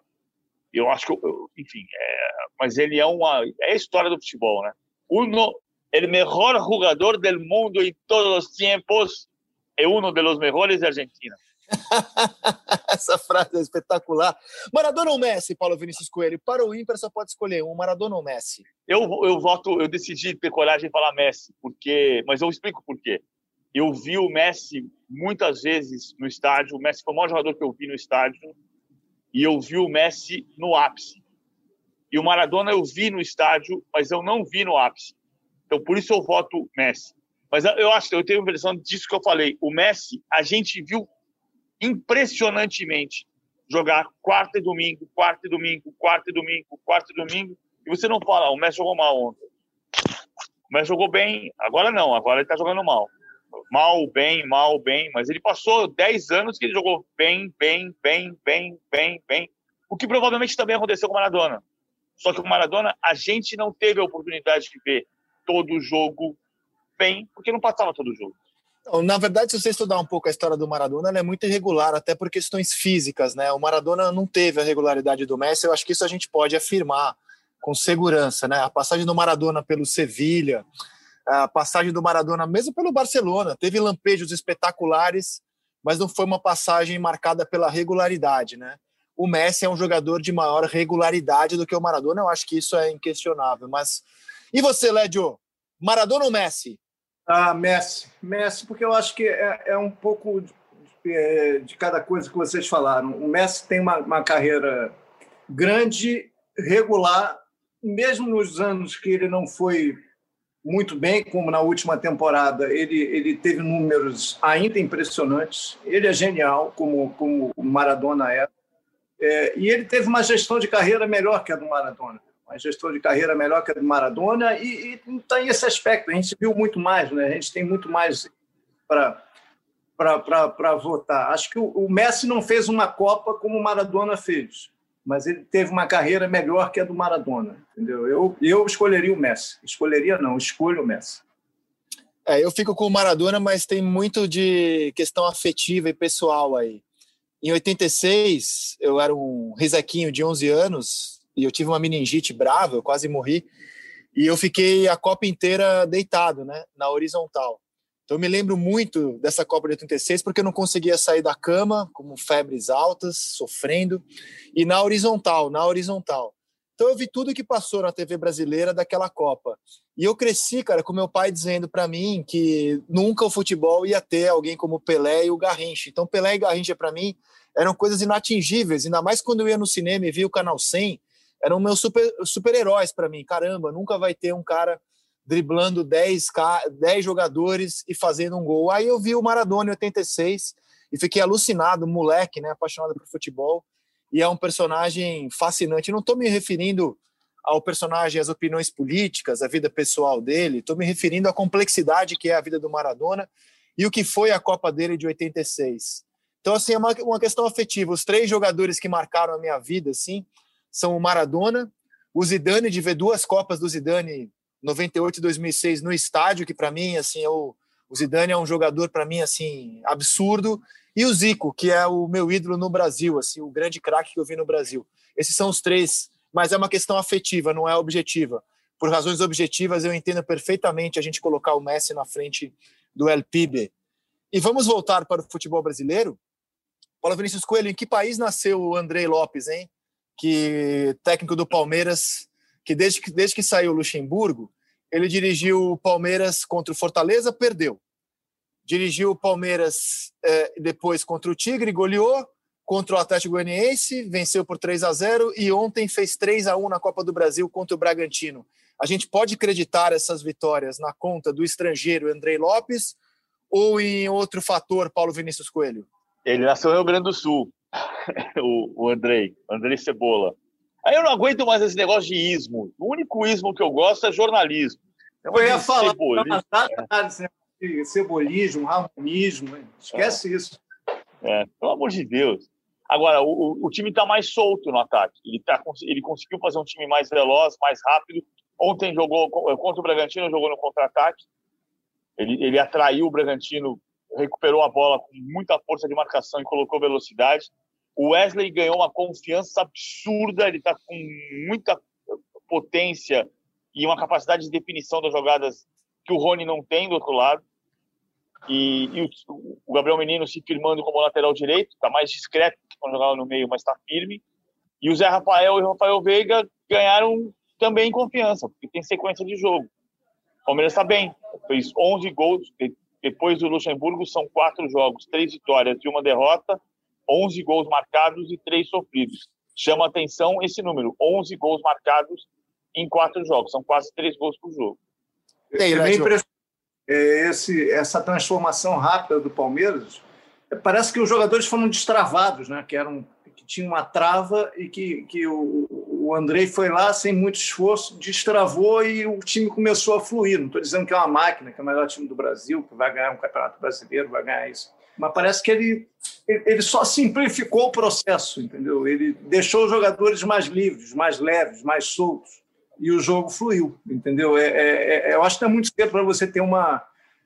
eu acho que, enfim, é, mas ele é uma é a história do futebol, né? Uno, el mejor jugador del mundo em todos os tempos é um dos melhores da Argentina.
Essa frase é espetacular. Maradona ou Messi, Paulo Vinícius Coelho? Para o ímpar só pode escolher um, Maradona ou Messi?
Eu, eu voto, eu decidi ter coragem de falar Messi, porque, mas eu explico por quê. Eu vi o Messi muitas vezes no estádio, o Messi foi o maior jogador que eu vi no estádio, e eu vi o Messi no ápice. E o Maradona eu vi no estádio, mas eu não vi no ápice. Então, por isso eu voto Messi. Mas eu acho, eu tenho a impressão disso que eu falei. O Messi, a gente viu impressionantemente jogar quarta e domingo, quarta e domingo, quarta e domingo, quarta e domingo, e você não fala, o Messi jogou mal ontem. O Messi jogou bem, agora não, agora ele tá jogando mal. Mal, bem, mal, bem, mas ele passou 10 anos que ele jogou bem, bem, bem, bem, bem, bem. O que provavelmente também aconteceu com o Maradona. Só que o Maradona, a gente não teve a oportunidade de ver todo o jogo bem, porque não passava todo o jogo.
Na verdade, se você estudar um pouco a história do Maradona, ela é muito irregular, até por questões físicas, né? O Maradona não teve a regularidade do Messi, eu acho que isso a gente pode afirmar com segurança, né? A passagem do Maradona pelo Sevilha, a passagem do Maradona mesmo pelo Barcelona, teve lampejos espetaculares, mas não foi uma passagem marcada pela regularidade, né? O Messi é um jogador de maior regularidade do que o Maradona, eu acho que isso é inquestionável. Mas e você, Lédio? Maradona ou Messi?
Ah, Messi. Messi, porque eu acho que é, é um pouco de, é, de, cada coisa que vocês falaram. O Messi tem uma, uma carreira grande, regular, mesmo nos anos que ele não foi muito bem, como na última temporada, ele, ele teve números ainda impressionantes. Ele é genial, como, como o Maradona é. é. E ele teve uma gestão de carreira melhor que a do Maradona. Uma gestão de carreira melhor que a do Maradona. E, e tem esse aspecto. A gente viu muito mais, né? a gente tem muito mais para para votar. Acho que o Messi não fez uma Copa como o Maradona fez mas ele teve uma carreira melhor que a do Maradona, entendeu? Eu, eu escolheria o Messi. Escolheria não, escolho o Messi.
É, eu fico com o Maradona, mas tem muito de questão afetiva e pessoal aí. Em 86, eu era um risequinho de 11 anos e eu tive uma meningite brava, eu quase morri. E eu fiquei a Copa inteira deitado, né, na horizontal. Então eu me lembro muito dessa Copa de 86 porque eu não conseguia sair da cama, com febres altas, sofrendo, e na horizontal, na horizontal. Então eu vi tudo que passou na TV brasileira daquela Copa. E eu cresci, cara, com meu pai dizendo para mim que nunca o futebol ia ter alguém como Pelé e o Garrincha. Então Pelé e Garrincha para mim eram coisas inatingíveis, ainda mais quando eu ia no cinema e via o canal 100, eram meus super super-heróis para mim. Caramba, nunca vai ter um cara driblando 10, 10 jogadores e fazendo um gol. Aí eu vi o Maradona em 86 e fiquei alucinado, moleque, né, apaixonado por futebol. E é um personagem fascinante. Não estou me referindo ao personagem, às opiniões políticas, a vida pessoal dele, estou me referindo à complexidade que é a vida do Maradona e o que foi a Copa dele de 86. Então, assim, é uma, uma questão afetiva. Os três jogadores que marcaram a minha vida, assim, são o Maradona, o Zidane, de ver duas Copas do Zidane 98 e 2006 no estádio, que para mim, assim, o, o Zidane é um jogador para mim assim absurdo, e o Zico, que é o meu ídolo no Brasil, assim, o grande craque que eu vi no Brasil. Esses são os três, mas é uma questão afetiva, não é objetiva. Por razões objetivas, eu entendo perfeitamente a gente colocar o Messi na frente do El Pibe. E vamos voltar para o futebol brasileiro. Paulo Vinícius Coelho, em que país nasceu o Andrei Lopes, hein? Que técnico do Palmeiras que desde que, desde que saiu o Luxemburgo, ele dirigiu o Palmeiras contra o Fortaleza, perdeu. Dirigiu o Palmeiras é, depois contra o Tigre, goleou. Contra o Atlético Goianiense, venceu por 3 a 0 e ontem fez 3 a 1 na Copa do Brasil contra o Bragantino. A gente pode acreditar essas vitórias na conta do estrangeiro Andrei Lopes ou em outro fator, Paulo Vinícius Coelho?
Ele nasceu no Rio Grande do Sul, o, o Andrei, Andrei Cebola. Aí eu não aguento mais esse negócio de ismo. O único ismo que eu gosto é jornalismo.
Eu, eu ia falar, cebolismo, é. cebolismo, harmonismo, esquece é. isso.
É, pelo amor de Deus. Agora, o, o time está mais solto no ataque. Ele, tá, ele conseguiu fazer um time mais veloz, mais rápido. Ontem jogou contra o Bragantino, jogou no contra-ataque. Ele, ele atraiu o Bragantino, recuperou a bola com muita força de marcação e colocou velocidade. O Wesley ganhou uma confiança absurda, ele está com muita potência e uma capacidade de definição das jogadas que o Rony não tem do outro lado. E, e o, o, Gabriel Menino se firmando como lateral direito, está mais discreto quando jogava no meio, mas está firme. E o Zé Rafael e o Rafael Veiga ganharam também confiança, porque tem sequência de jogo. O Palmeiras está bem, fez 11 gols. Depois do Luxemburgo, são quatro jogos, três vitórias e uma derrota 11 gols marcados e 3 sofridos. Chama atenção esse número, 11 gols marcados em quatro jogos. São quase três gols por jogo.
É, é, é esse, essa transformação rápida do Palmeiras. Parece que os jogadores foram destravados, né? que, eram, que tinham uma trava e que, que o, o Andrei foi lá sem muito esforço, destravou e o time começou a fluir. Não estou dizendo que é uma máquina, que é o melhor time do Brasil, que vai ganhar um campeonato brasileiro, vai ganhar isso. Mas parece que ele, ele só simplificou o processo, entendeu? Ele deixou os jogadores mais livres, mais leves, mais soltos e o jogo fluiu, entendeu? É, é, é eu acho que é muito cedo para você ter uma,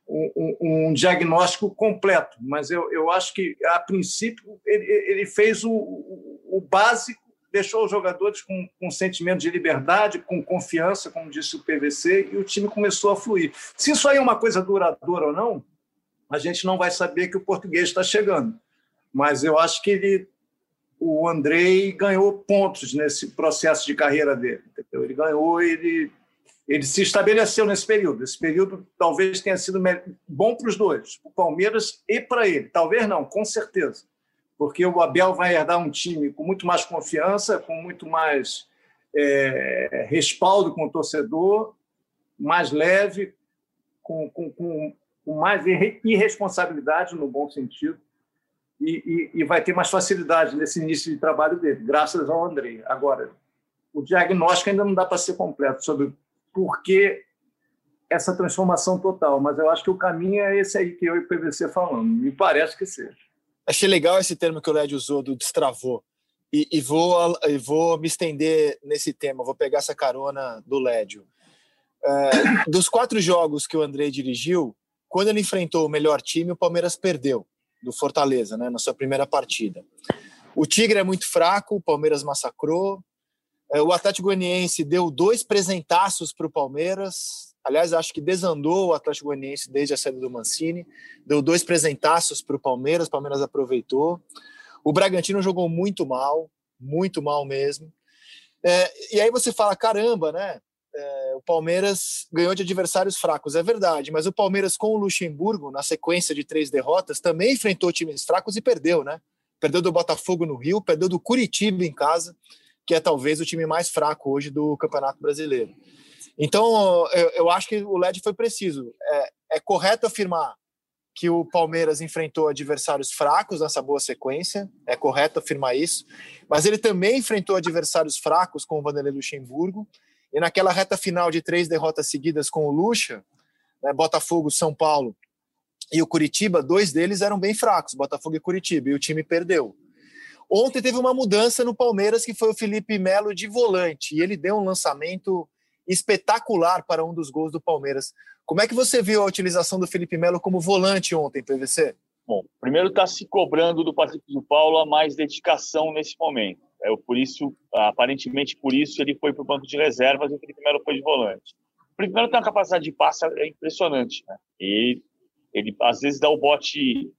um, um, diagnóstico completo, mas eu, eu acho que, a princípio, ele, ele fez o, o, básico, deixou os jogadores com, com sentimento de liberdade, com confiança, como disse o PVC, e o time começou a fluir. Se isso aí é uma coisa duradoura ou não, a gente não vai saber que o português está chegando. Mas eu acho que ele o Andrei ganhou pontos nesse processo de carreira dele. Entendeu? Ele ganhou, ele, ele se estabeleceu nesse período. Esse período talvez tenha sido bom para os dois, para o Palmeiras e para ele. Talvez não, com certeza. Porque o Abel vai herdar um time com muito mais confiança, com muito mais é, respaldo com o torcedor, mais leve, com, com, com, com mais irresponsabilidade no bom sentido e, e, e, vai ter mais facilidade nesse início de trabalho dele, graças ao André. Agora, o diagnóstico ainda não dá para ser completo sobre por que essa transformação total, mas eu acho que o caminho é esse aí que eu e o PVC falando, me parece que seja.
Achei legal esse termo que o Led usou, do destravou, e, e, vou, e vou me estender nesse tema, vou pegar essa carona do Lédio. É, dos quatro jogos que o André dirigiu, quando ele enfrentou o melhor time, o Palmeiras perdeu do Fortaleza, né, na sua primeira partida. O Tigre é muito fraco, o Palmeiras massacrou. É, o Atlético Goianiense deu dois presentaços para o Palmeiras. Aliás, acho que desandou o Atlético Goianiense desde a saída do Mancini. Deu dois presentaços para o Palmeiras, o Palmeiras aproveitou. O Bragantino jogou muito mal, muito mal mesmo. É, e aí você fala, caramba, né? É, o Palmeiras ganhou de adversários fracos, é verdade, mas o Palmeiras com o Luxemburgo, na sequência de três derrotas, também enfrentou times fracos e perdeu, né? Perdeu do Botafogo no Rio, perdeu do Curitiba em casa, que é talvez o time mais fraco hoje do Campeonato Brasileiro. Então, eu, eu acho que o LED foi preciso. É, é correto afirmar que o Palmeiras enfrentou adversários fracos nessa boa sequência, é correto afirmar isso, mas ele também enfrentou adversários fracos com o Vanderlei Luxemburgo, e naquela reta final de três derrotas seguidas com o Lucha, né, Botafogo, São Paulo e o Curitiba, dois deles eram bem fracos, Botafogo e Curitiba, e o time perdeu. Ontem teve uma mudança no Palmeiras, que foi o Felipe Melo de volante, e ele deu um lançamento espetacular para um dos gols do Palmeiras. Como é que você viu a utilização do Felipe Melo como volante ontem, PVC?
Bom, primeiro está se cobrando do Patrick de Paulo a mais dedicação nesse momento. É, por isso, aparentemente por isso, ele foi para o banco de reservas e o Felipe Melo foi de volante. O Felipe Melo tem uma capacidade de passe é impressionante. Né? E ele, às vezes, dá o bote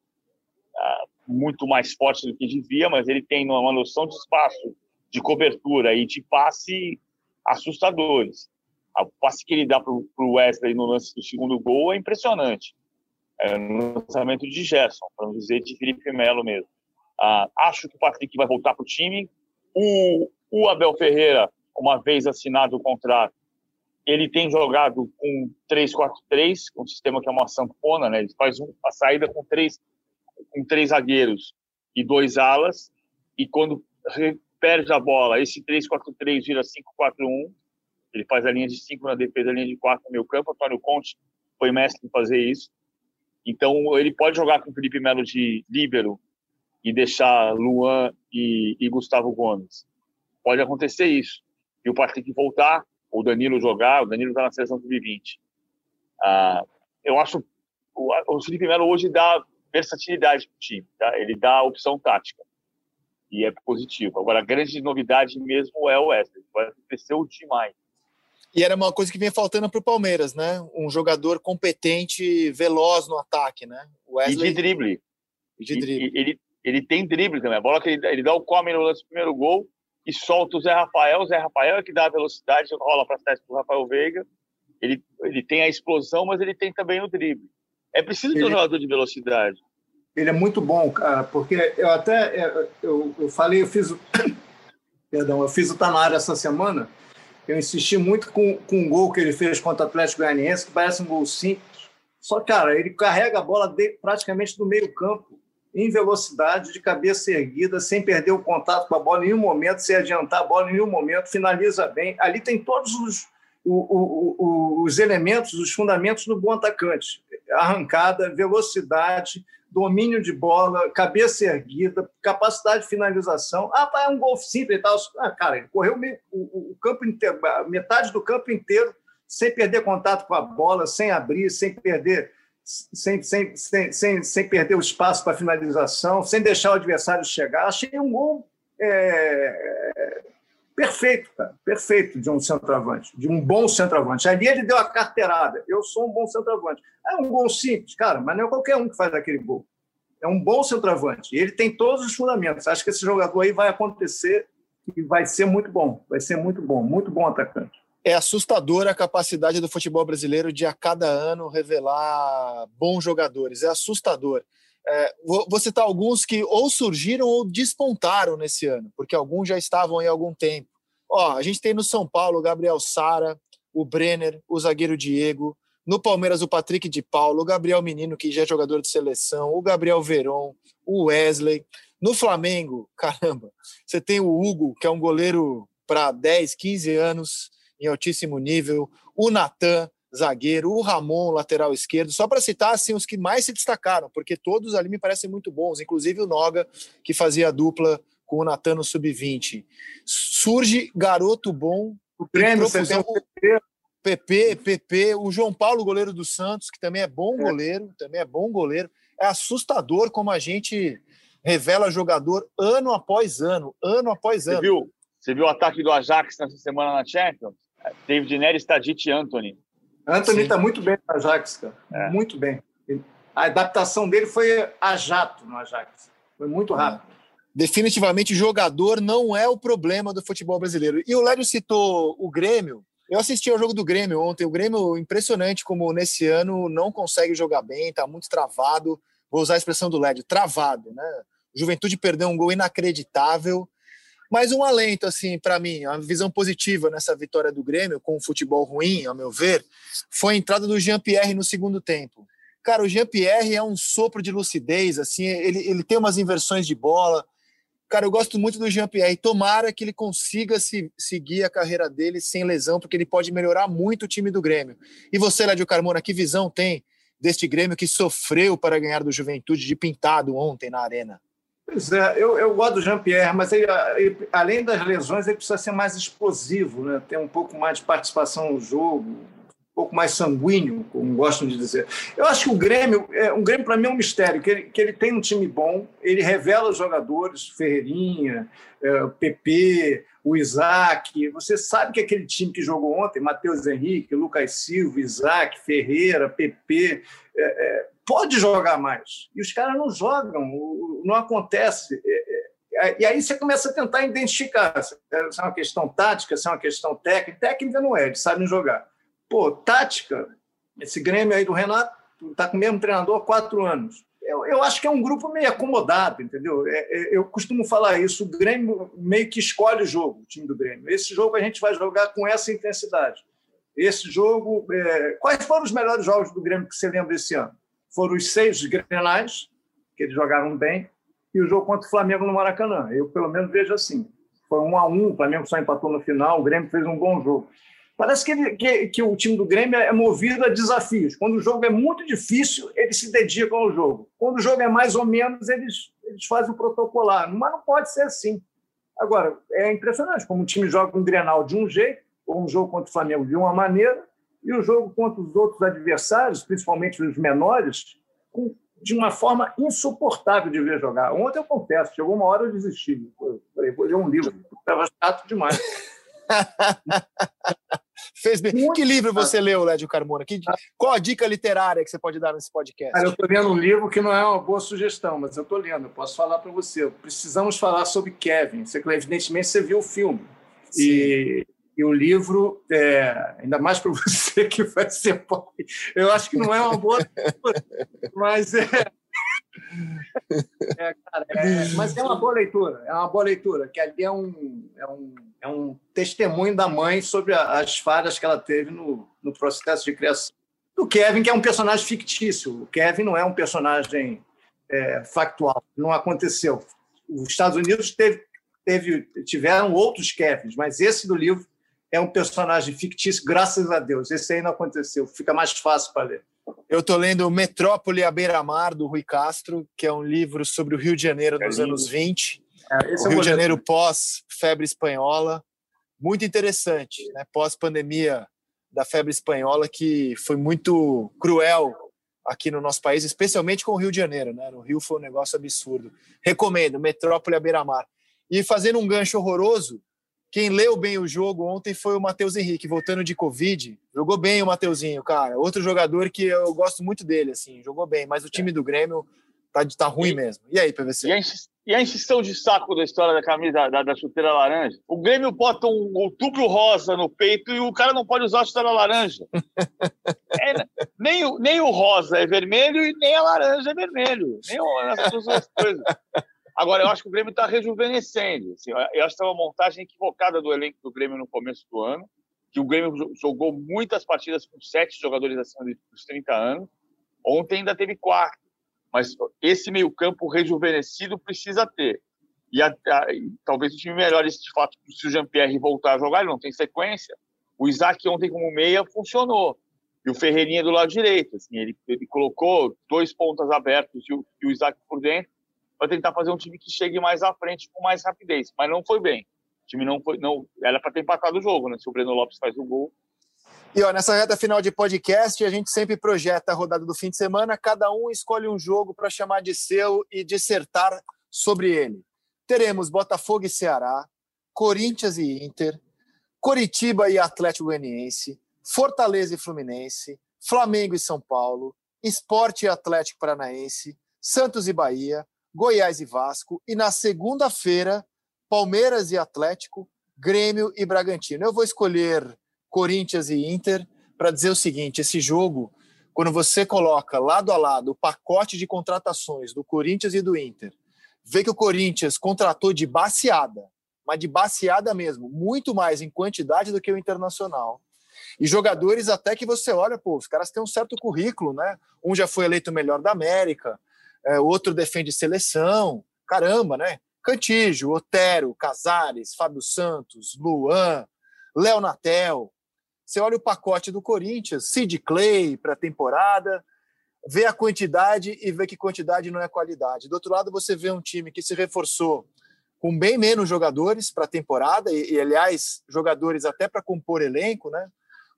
ah, muito mais forte do que devia, mas ele tem uma noção de espaço, de cobertura e de passe assustadores. O passe que ele dá para o Wesley no lance do segundo gol é impressionante. É lançamento de Gerson, para não dizer de Felipe Melo mesmo. Ah, acho que o Patrick vai voltar para o time. O, o Abel Ferreira, uma vez assinado o contrato, ele tem jogado com 3-4-3, um sistema que é uma sanfona, né? Ele faz um, a saída com três, com três zagueiros e dois alas, e quando perde a bola, esse 3-4-3 vira 5-4-1, ele faz a linha de 5 na defesa, a linha de 4 no meio campo. Antônio Conte foi mestre em fazer isso. Então, ele pode jogar com o Felipe Melo de líbero e deixar Luan e, e Gustavo Gomes. Pode acontecer isso. E o Patrick voltar, o Danilo jogar, o Danilo está na seleção sub-20. Ah, eu acho o, o Felipe Melo hoje dá versatilidade para o time, tá? ele dá opção tática. E é positivo. Agora, a grande novidade mesmo é o Wesley. Vai cresceu demais.
E era uma coisa que vinha faltando para o Palmeiras, né? Um jogador competente, veloz no ataque, né?
Wesley... E de drible.
E de drible.
E, ele, ele tem drible também. A bola que ele, ele dá o come no lance do primeiro gol e solta o Zé Rafael. O Zé Rafael é que dá a velocidade, rola para trás para o Rafael Veiga. Ele, ele tem a explosão, mas ele tem também o drible. É preciso ter um jogador de velocidade.
Ele é muito bom, cara, porque eu até eu, eu falei, eu fiz o perdão, eu fiz o Tá na área essa semana. Eu insisti muito com, com um gol que ele fez contra o Atlético Goianiense, que parece um gol simples, Só, cara, ele carrega a bola de, praticamente do meio campo, em velocidade, de cabeça erguida, sem perder o contato com a bola em nenhum momento, sem adiantar a bola em nenhum momento, finaliza bem. Ali tem todos os, os elementos, os fundamentos do bom atacante. Arrancada, velocidade, domínio de bola, cabeça erguida, capacidade de finalização. Ah, é um gol simples e tal. Ah, cara, ele correu o, o, campo inteiro, metade do campo inteiro sem perder contato com a bola, sem abrir, sem perder, sem, sem, sem, sem, perder o espaço para finalização, sem deixar o adversário chegar. Achei um gol é, perfeito, cara, perfeito de um centroavante, de um bom centroavante. Ali ele deu a carteirada. Eu sou um bom centroavante. É um gol simples, cara, mas não é qualquer um que faz aquele gol. É um bom centroavante. Ele tem todos os fundamentos. Acho que esse jogador aí vai acontecer e vai ser muito bom. Vai ser muito bom, muito bom atacante.
É assustadora a capacidade do futebol brasileiro de a cada ano revelar bons jogadores. É assustador. É, vou, vou citar alguns que ou surgiram ou despontaram nesse ano, porque alguns já estavam aí há algum tempo. Ó, a gente tem no São Paulo o Gabriel Sara, o Brenner, o zagueiro Diego. No Palmeiras, o Patrick de Paulo, o Gabriel Menino, que já é jogador de seleção, o Gabriel Veron, o Wesley. No Flamengo, caramba, você tem o Hugo, que é um goleiro para 10, 15 anos, em altíssimo nível, o Natan, zagueiro, o Ramon, lateral esquerdo, só para citar assim, os que mais se destacaram, porque todos ali me parecem muito bons, inclusive o Noga, que fazia a dupla com o Natan no sub-20. Surge garoto bom.
O prêmio, você tem o
PP, PP, o João Paulo, goleiro do Santos, que também é bom goleiro, também é bom goleiro. É assustador como a gente revela jogador ano após ano, ano após ano.
Você viu, você viu o ataque do Ajax nessa semana na Champions? David Neres, Tadic e Anthony.
Anthony está muito bem no Ajax, cara. É. Muito bem. A adaptação dele foi a jato no Ajax. Foi muito é. rápido.
Definitivamente, jogador não é o problema do futebol brasileiro. E o Lédio citou o Grêmio. Eu assisti ao jogo do Grêmio ontem. O Grêmio, impressionante como nesse ano não consegue jogar bem, está muito travado. Vou usar a expressão do Lédio, travado, né? Juventude perdeu um gol inacreditável mas um alento, assim, para mim, uma visão positiva nessa vitória do Grêmio, com o futebol ruim, ao meu ver, foi a entrada do Jean-Pierre no segundo tempo. Cara, o Jean-Pierre é um sopro de lucidez, assim, ele, ele tem umas inversões de bola. Cara, eu gosto muito do Jean-Pierre. Tomara que ele consiga se, seguir a carreira dele sem lesão, porque ele pode melhorar muito o time do Grêmio. E você, Lédio Carmona, que visão tem deste Grêmio que sofreu para ganhar do Juventude de pintado ontem na Arena?
Pois é, eu, eu gosto do Jean-Pierre, mas ele, ele, além das lesões, ele precisa ser mais explosivo, né? ter um pouco mais de participação no jogo, um pouco mais sanguíneo, como gostam de dizer. Eu acho que o Grêmio, é, um Grêmio para mim é um mistério, que ele, que ele tem um time bom, ele revela os jogadores, Ferreirinha, é, PP, o Isaac. Você sabe que aquele time que jogou ontem, Matheus Henrique, Lucas Silva, Isaac, Ferreira, PP, é, é, pode jogar mais. E os caras não jogam, não acontece. É, é, e aí você começa a tentar identificar se é uma questão tática, se é uma questão técnica. Técnica não é, eles sabem jogar. Pô, tática, esse Grêmio aí do Renato está com o mesmo treinador há quatro anos. Eu, eu, acho que é um grupo meio acomodado, entendeu? É, é, eu costumo falar isso, o Grêmio meio que escolhe o jogo, o time do Grêmio. Esse jogo a gente vai jogar com essa intensidade. Esse jogo... É... Quais foram os melhores jogos do Grêmio que você lembra esse ano? Foram os seis grenais, que eles jogaram bem, e o jogo contra o Flamengo no Maracanã. Eu, pelo menos, vejo assim. Foi um a um, o Flamengo só empatou no final, o Grêmio fez um bom jogo. Parece que, ele, que, que, o time do Grêmio é movido a desafios. Quando o jogo é muito difícil, eles se dedicam ao jogo. Quando o jogo é mais ou menos, eles, eles fazem o protocolar. Mas não pode ser assim. Agora, é impressionante como o time joga um Grenal de um jeito, ou um jogo contra o Flamengo de uma maneira, e o jogo contra os outros adversários, principalmente os menores, com, de uma forma insuportável de ver jogar. Ontem eu confesso, chegou uma hora eu desisti. Eu falei, vou ler um livro, estava chato demais.
Fez bem. Muito que livro você leu, Lédio Carmona? Que, qual a dica literária que você pode dar nesse podcast?
Cara, eu estou lendo um livro que não é uma boa sugestão, mas eu estou lendo. Eu posso falar para você. Precisamos falar sobre Kevin. Você, evidentemente, você viu o filme. Sim. E e o livro, é, ainda mais para você que vai ser pobre, eu acho que não é uma boa leitura, mas é, é, cara, é, mas é uma boa leitura, é uma boa leitura, que ali é um, é um, é um testemunho da mãe sobre a, as falhas que ela teve no, no processo de criação. do Kevin, que é um personagem fictício. O Kevin não é um personagem é, factual, não aconteceu. Os Estados Unidos teve, teve, tiveram outros Kevins, mas esse do livro é um personagem fictício, graças a Deus. Esse aí não aconteceu, fica mais fácil para ler.
Eu estou lendo Metrópole à beira-mar, do Rui Castro, que é um livro sobre o Rio de Janeiro dos é anos 20. É, o Rio de Janeiro pós-febre espanhola. Muito interessante, né? pós-pandemia da febre espanhola, que foi muito cruel aqui no nosso país, especialmente com o Rio de Janeiro. Né? No Rio foi um negócio absurdo. Recomendo, Metrópole à beira-mar. E fazendo um gancho horroroso, quem leu bem o jogo ontem foi o Matheus Henrique, voltando de Covid. Jogou bem o Mateuzinho, cara. Outro jogador que eu gosto muito dele, assim, jogou bem, mas o time do Grêmio tá, tá ruim e, mesmo. E aí, PVC?
E a, e a incisão de saco da história da camisa da, da chuteira laranja? O Grêmio bota um outubro rosa no peito e o cara não pode usar a chuteira laranja. é, nem, o, nem o rosa é vermelho e nem a laranja é vermelho. Nem essas duas coisas. Agora, eu acho que o Grêmio está rejuvenescendo. Assim, eu acho que é uma montagem equivocada do elenco do Grêmio no começo do ano, que o Grêmio jogou muitas partidas com sete jogadores acima dos 30 anos. Ontem ainda teve quatro. Mas esse meio-campo rejuvenescido precisa ter. E a, a, talvez o time melhore de fato se o Jean-Pierre voltar a jogar, ele não tem sequência. O Isaac ontem como meia funcionou. E o Ferreirinha do lado direito. Assim, ele, ele colocou dois pontas abertos e o, e o Isaac por dentro para tentar fazer um time que chegue mais à frente com mais rapidez. Mas não foi bem. O time não foi. Não, era para ter empatado o jogo, né? Se o Breno Lopes faz o gol.
E ó, nessa reta final de podcast, a gente sempre projeta a rodada do fim de semana, cada um escolhe um jogo para chamar de seu e dissertar sobre ele. Teremos Botafogo e Ceará, Corinthians e Inter, Coritiba e Atlético Goianiense, Fortaleza e Fluminense, Flamengo e São Paulo, Esporte e Atlético Paranaense, Santos e Bahia, Goiás e Vasco, e na segunda-feira, Palmeiras e Atlético, Grêmio e Bragantino. Eu vou escolher Corinthians e Inter para dizer o seguinte: esse jogo, quando você coloca lado a lado o pacote de contratações do Corinthians e do Inter, vê que o Corinthians contratou de baseada, mas de baseada mesmo, muito mais em quantidade do que o Internacional. E jogadores até que você olha, pô, os caras têm um certo currículo, né? Um já foi eleito o melhor da América, é, outro defende seleção, caramba, né? Cantígio, Otero, Casares, Fábio Santos, Luan, Léo Natel. Você olha o pacote do Corinthians, Sid Clay para a temporada, vê a quantidade e vê que quantidade não é qualidade. Do outro lado, você vê um time que se reforçou com bem menos jogadores para a temporada, e, e, aliás, jogadores até para compor elenco, né?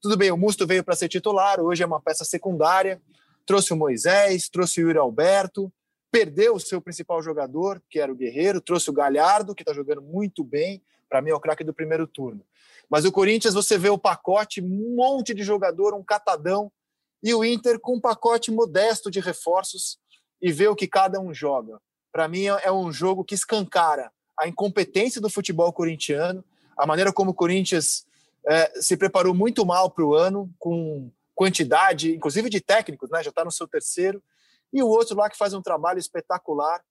Tudo bem, o Musto veio para ser titular, hoje é uma peça secundária, trouxe o Moisés, trouxe o Yuri Alberto, perdeu o seu principal jogador, que era o Guerreiro, trouxe o Galhardo, que está jogando muito bem, para mim é o craque do primeiro turno. Mas o Corinthians, você vê o pacote, um monte de jogador, um catadão, e o Inter com um pacote modesto de reforços e vê o que cada um joga. Para mim é um jogo que escancara a incompetência do futebol corintiano, a maneira como o Corinthians é, se preparou muito mal para o ano, com quantidade, inclusive de técnicos, né? já está no seu terceiro, e o outro lá que faz um trabalho espetacular,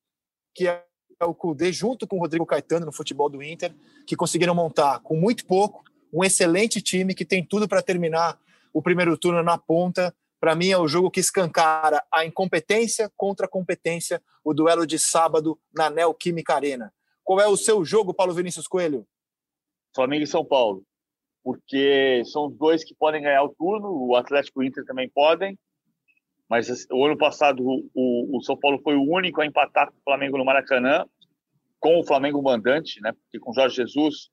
que é o Cudê, junto com o Rodrigo Caetano no futebol do Inter, que conseguiram montar com muito pouco um excelente time que tem tudo para terminar o primeiro turno na ponta. Para mim é o jogo que escancara a incompetência contra a competência, o duelo de sábado na Neoquímica Arena. Qual é o seu jogo, Paulo Vinícius Coelho?
Flamengo e São Paulo. Porque são os dois que podem ganhar o turno, o Atlético e o Inter também podem. Mas o ano passado o, o, São Paulo foi o único a empatar com o Flamengo no Maracanã, com o Flamengo mandante, né? Porque com Jorge Jesus,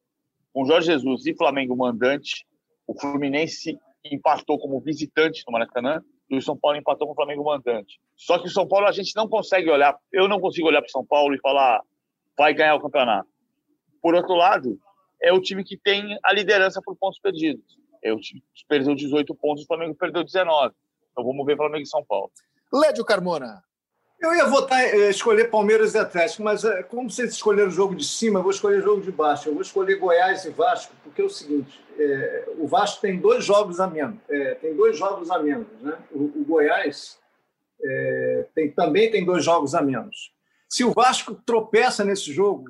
com Jorge Jesus e Flamengo mandante, o Fluminense empatou como visitante no Maracanã e o São Paulo empatou com o Flamengo mandante. Só que o São Paulo a gente não consegue olhar, eu não consigo olhar para o São Paulo e falar vai ganhar o campeonato. Por outro lado, é o time que tem a liderança por pontos perdidos. É o time que perdeu 18 pontos, o Flamengo perdeu 19. Então vamos ver Flamengo e São Paulo.
Lédio Carmona.
Eu ia votar, eh, escolher Palmeiras e Atlético, mas eh, como vocês escolheram o jogo de cima, eu vou escolher o jogo de baixo. Eu vou escolher Goiás e Vasco, porque é o seguinte: é, o Vasco tem dois jogos a menos. É, tem dois jogos a menos. Né? O, o Goiás é, tem, também tem dois jogos a menos. Se o Vasco tropeça nesse jogo,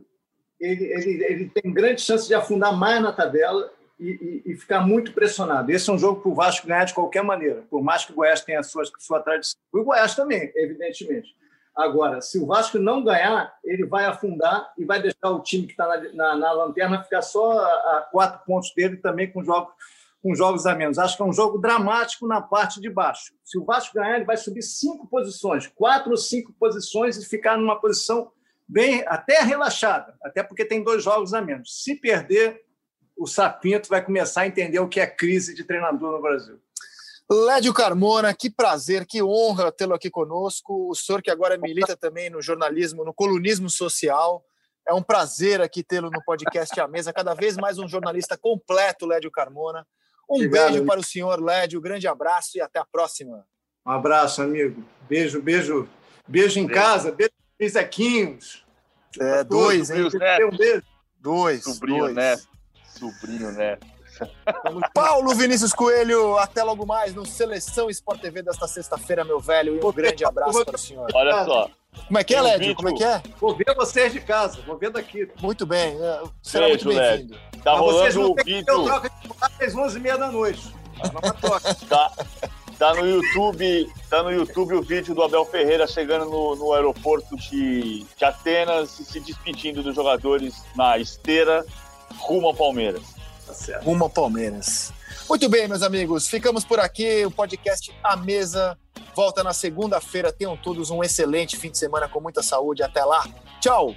ele, ele, ele tem grande chance de afundar mais na tabela e, e, e, ficar muito pressionado. Esse é um jogo para o Vasco ganhar de qualquer maneira, por mais que o Goiás tenha a sua, sua tradição. E o Goiás também, evidentemente. Agora, se o Vasco não ganhar, ele vai afundar e vai deixar o time que está na, na, na, lanterna ficar só a, a, quatro pontos dele também com jogos, com jogos a menos. Acho que é um jogo dramático na parte de baixo. Se o Vasco ganhar, ele vai subir cinco posições, quatro ou cinco posições e ficar numa posição bem até relaxada, até porque tem dois jogos a menos. Se perder, o Sapinto vai começar a entender o que é crise de treinador no Brasil.
Lédio Carmona, que prazer, que honra tê-lo aqui conosco. O senhor que agora milita também no jornalismo, no colunismo social. É um prazer aqui tê-lo no podcast A Mesa, cada vez mais um jornalista completo, Lédio Carmona. Um Obrigado, beijo para o senhor, Lédio, grande abraço e até a próxima.
Um abraço, amigo. Beijo, beijo. Beijo em beijo. casa, beijo Zequinhos.
É, dois, hein? Um beijo. Dois.
Sobrinho
dois.
Neto. Sobrinho Neto.
Paulo Vinícius Coelho, até logo mais no Seleção Sport TV desta sexta-feira, meu velho, e um grande abraço para o senhor.
Olha só.
Como é que é, Lédio? Como é que é?
Vou ver vocês de casa, vou ver daqui.
Muito bem, é, será Beijo, muito bem-vindo.
Tá Mas rolando o vídeo. Eu
troca de às 11h30 da noite.
Tá, tá no YouTube, tá no YouTube o vídeo do Abel Ferreira chegando no, no aeroporto de, de Atenas e se despedindo dos jogadores na esteira rumo ao Palmeiras.
Tá Rumo ao Palmeiras. Muito bem, meus amigos, ficamos por aqui. O podcast A Mesa volta na segunda-feira. Tenham todos um excelente fim de semana com muita saúde. Até lá. Tchau.